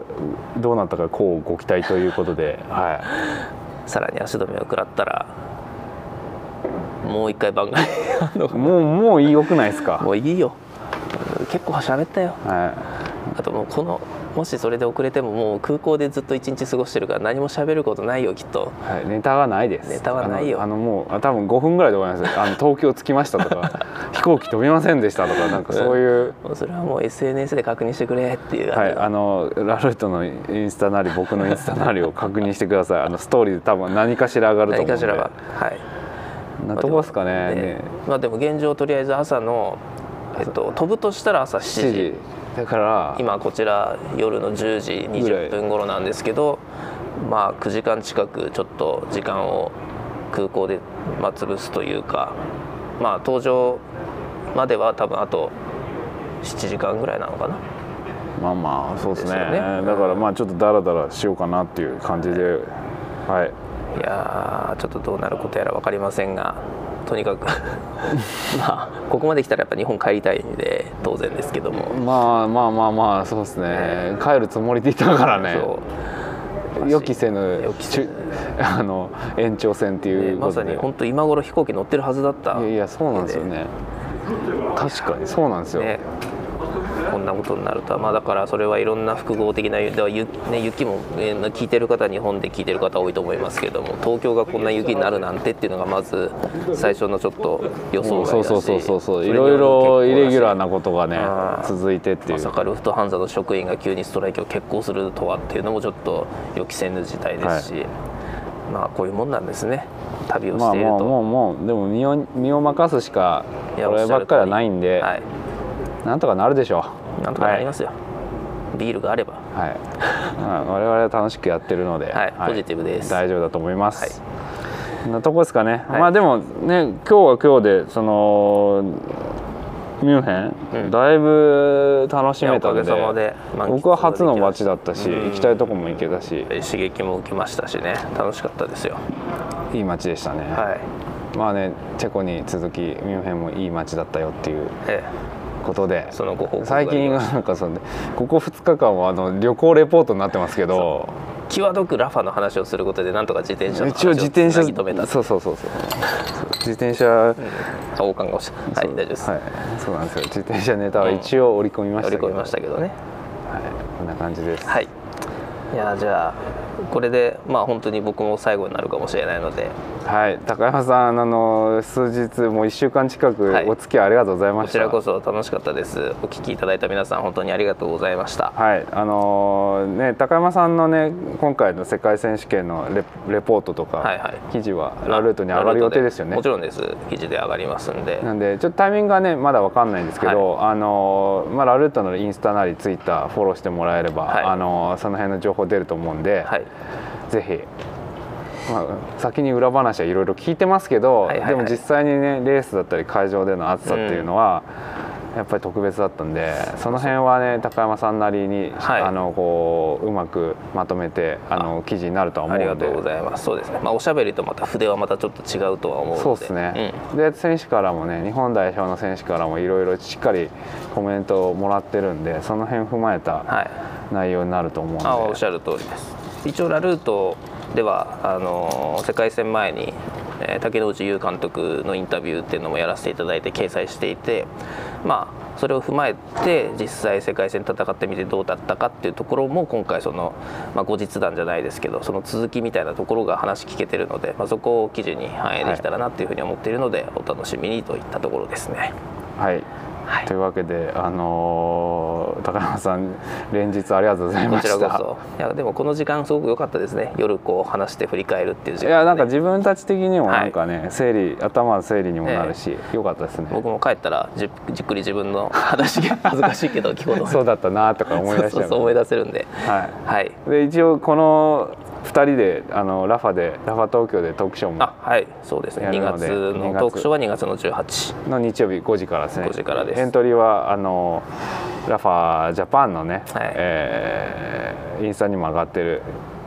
どうなったかこうご期待ということで、は
さらに足止めを食らったらもう一回番外。
もうもう良くないですか、
もういいよ。結構喋ったよ。
は
あともうこのもしそれで遅れてももう空港でずっと一日過ごしてるから何も喋ることないよきっと。
いはい、ネタはないです。
ネタはないよ。
あのもうあ多分5分ぐらいで終わります。よあの東京着きましたとか 飛行機飛びませんでしたとかなんかそういう、
もうそれはもう SNS で確認してくれっていう。
はい、あのラルートのインスタなり僕のインスタなりを確認してください。あのストーリーで多分何かしら上がると思うんで。
何かしらははい
なとこですかね
で
ね。
まあでも現状とりあえず朝の、えっと、飛ぶとしたら朝7
7
時
時。だから
今こちら夜の10時20分頃なんですけどまあ9時間近くちょっと時間を空港で、まあ、潰すというかまあ搭乗までは多分あと7時間ぐらいなのかな。
まあまあそうですね
ね。
だからまあちょっとダラダラしようかなっていう感じではい。
いやーちょっとどうなることやら分かりませんがとにかく まあここまで来たらやっぱ日本帰りたいんで当然ですけども、
まあまあまあまあそうですね。帰るつもりでいたからね。予期せぬ あの延長戦って
で
いうことで。
まさに本当今頃飛行機乗ってるはずだった
いやいやそうなんですよね。確かにそうなんですよ、
ねこんなことになるとは。まあだからそれはいろんな複合的なではゆ、ね、雪も、えー聞いてる方日本で聞いてる方多いと思いますけども東京がこんな雪になるなんてっていうのがまず最初のちょっと予想外だし。
そうそうそうそうそう。いろいろイレギュラー
結
なことがね続いてっていう。
まさかルフトハンザの職員が急にストライキを決行するとはっていうのもちょっと予期せぬ事態ですし、まあこういうもんなんですね。旅を
まあ
していると。
もうもうもうでも身を身を任すしかこればっかりはないんで、
はい、
なんとかなるでしょう。
なんとかなりますよ、ビールがあれば。
はい、まあ我々は楽しくやってるので、
はいポジティブです。
大丈夫だと思います、
はい。
なとこですかね、
はい。
まあでもね今日は今日でそのミュンヘン、
うん。
だいぶ楽しめたんで
いやおかげさまで
僕は初の街だったし、
うん。
行きたいとこも行けたし。
刺激も受けましたしね。楽しかったですよ。
いい街でしたね、
はい、
まあねチェコに続きミュンヘンもいい街だったよっていう
え
ことで。
え、そのご報告が
最近なんかそのねここ2日間はあの旅行レポートになってますけど。
際どくラファの話をすることでなんとか自転車の
一応
話を
自転車
つなぎ止めた
そうそうそうそう。自転車、
あ王冠が押したはい大丈夫です、
はい、そうなんですよ。自転車ネタは一応織り込みましたけど、
乗り込みましたけどね。
はい、こんな感じです、
はい。いやじゃあこれでまあ本当に僕も最後になるかもしれないので。
はい、高山さんあの数日もう1週間近く
はい。
お付き合いありがとうございました、
こちらこそ楽しかったです。お聞きいただいた皆さん本当にありがとうございました。
はい。あのーね高山さんのね今回の世界選手権のレレポートとか、
はいはい。
記事はラルートに上がる予定ですよね。
もちろんです。記事で上がりますんで。
なんでちょっとタイミングがねまだわかんないんですけど、あのーまあ、ラルートのインスタなりツイッターフォローしてもらえれば、
はい。
あのーその辺の情報出ると思うんで、
はい
ぜひ、まあ、先に裏話はいろいろ聞いてますけど、
はいはいはい。
でも実際にねレースだったり会場での暑さっていうのは、やっぱり特別だったんでその辺はね高山さんなりに、
はい。
あのこううまくまとめてあの記事になるとは思うので。
ありがとうございます。そうですね。まあおしゃべりとまた筆はまたちょっと違うとは思うので。
そうですね、で選手からもね日本代表の選手からもいろいろしっかりコメントをもらってるんでその辺踏まえ
うん
た
はい。
内容になると思うんで、
あおっしゃる通りです一応ラルートではあの世界戦前に、竹野内優監督のインタビューっていうのもやらせていただいて掲載していてまあそれを踏まえて実際世界戦戦ってみてどうだったかっていうところも今回その、まあ、後日談じゃないですけどその続きみたいなところが話聞けてるので、まあ、そこを記事に反映できたらなっていうふうに思っているので、お楽しみにといったところですね。
はい
はい。
というわけで、あのー高山さん連日ありがとうございました。
らこそ。いやでもこの時間すごく良かったですね。夜こう話して振り返るっていう時間、ね、
いやなんか自分たち的にもなんかね、整理頭の整理にもなるし、よかったですね。
僕も帰ったらじじっくり自分の話恥ずかしいけど聞こうと
そうだったなとか思い出しちゃう。
そう思い出せるんで。
は
はい
い、で一応この2人であのラファでラファ東京でトークショーも
あはいそうですね。2
やるので
月の
2月
トークショーは2月の18
の日曜日5時からですね。
5時からです。
エントリーはあのラファジャパンのね、
はい。
えーインスタにも上がってる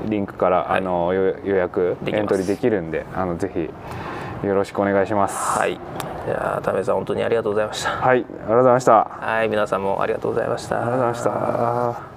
リンクから、
はい。
あの予予約エントリーできるんであのぜひよろしくお願いします。
はい。じゃあ田部さん本当にありがとうございました。
はいありがとうございました。あ
はい皆さんもありがとうございました。
りがとうございました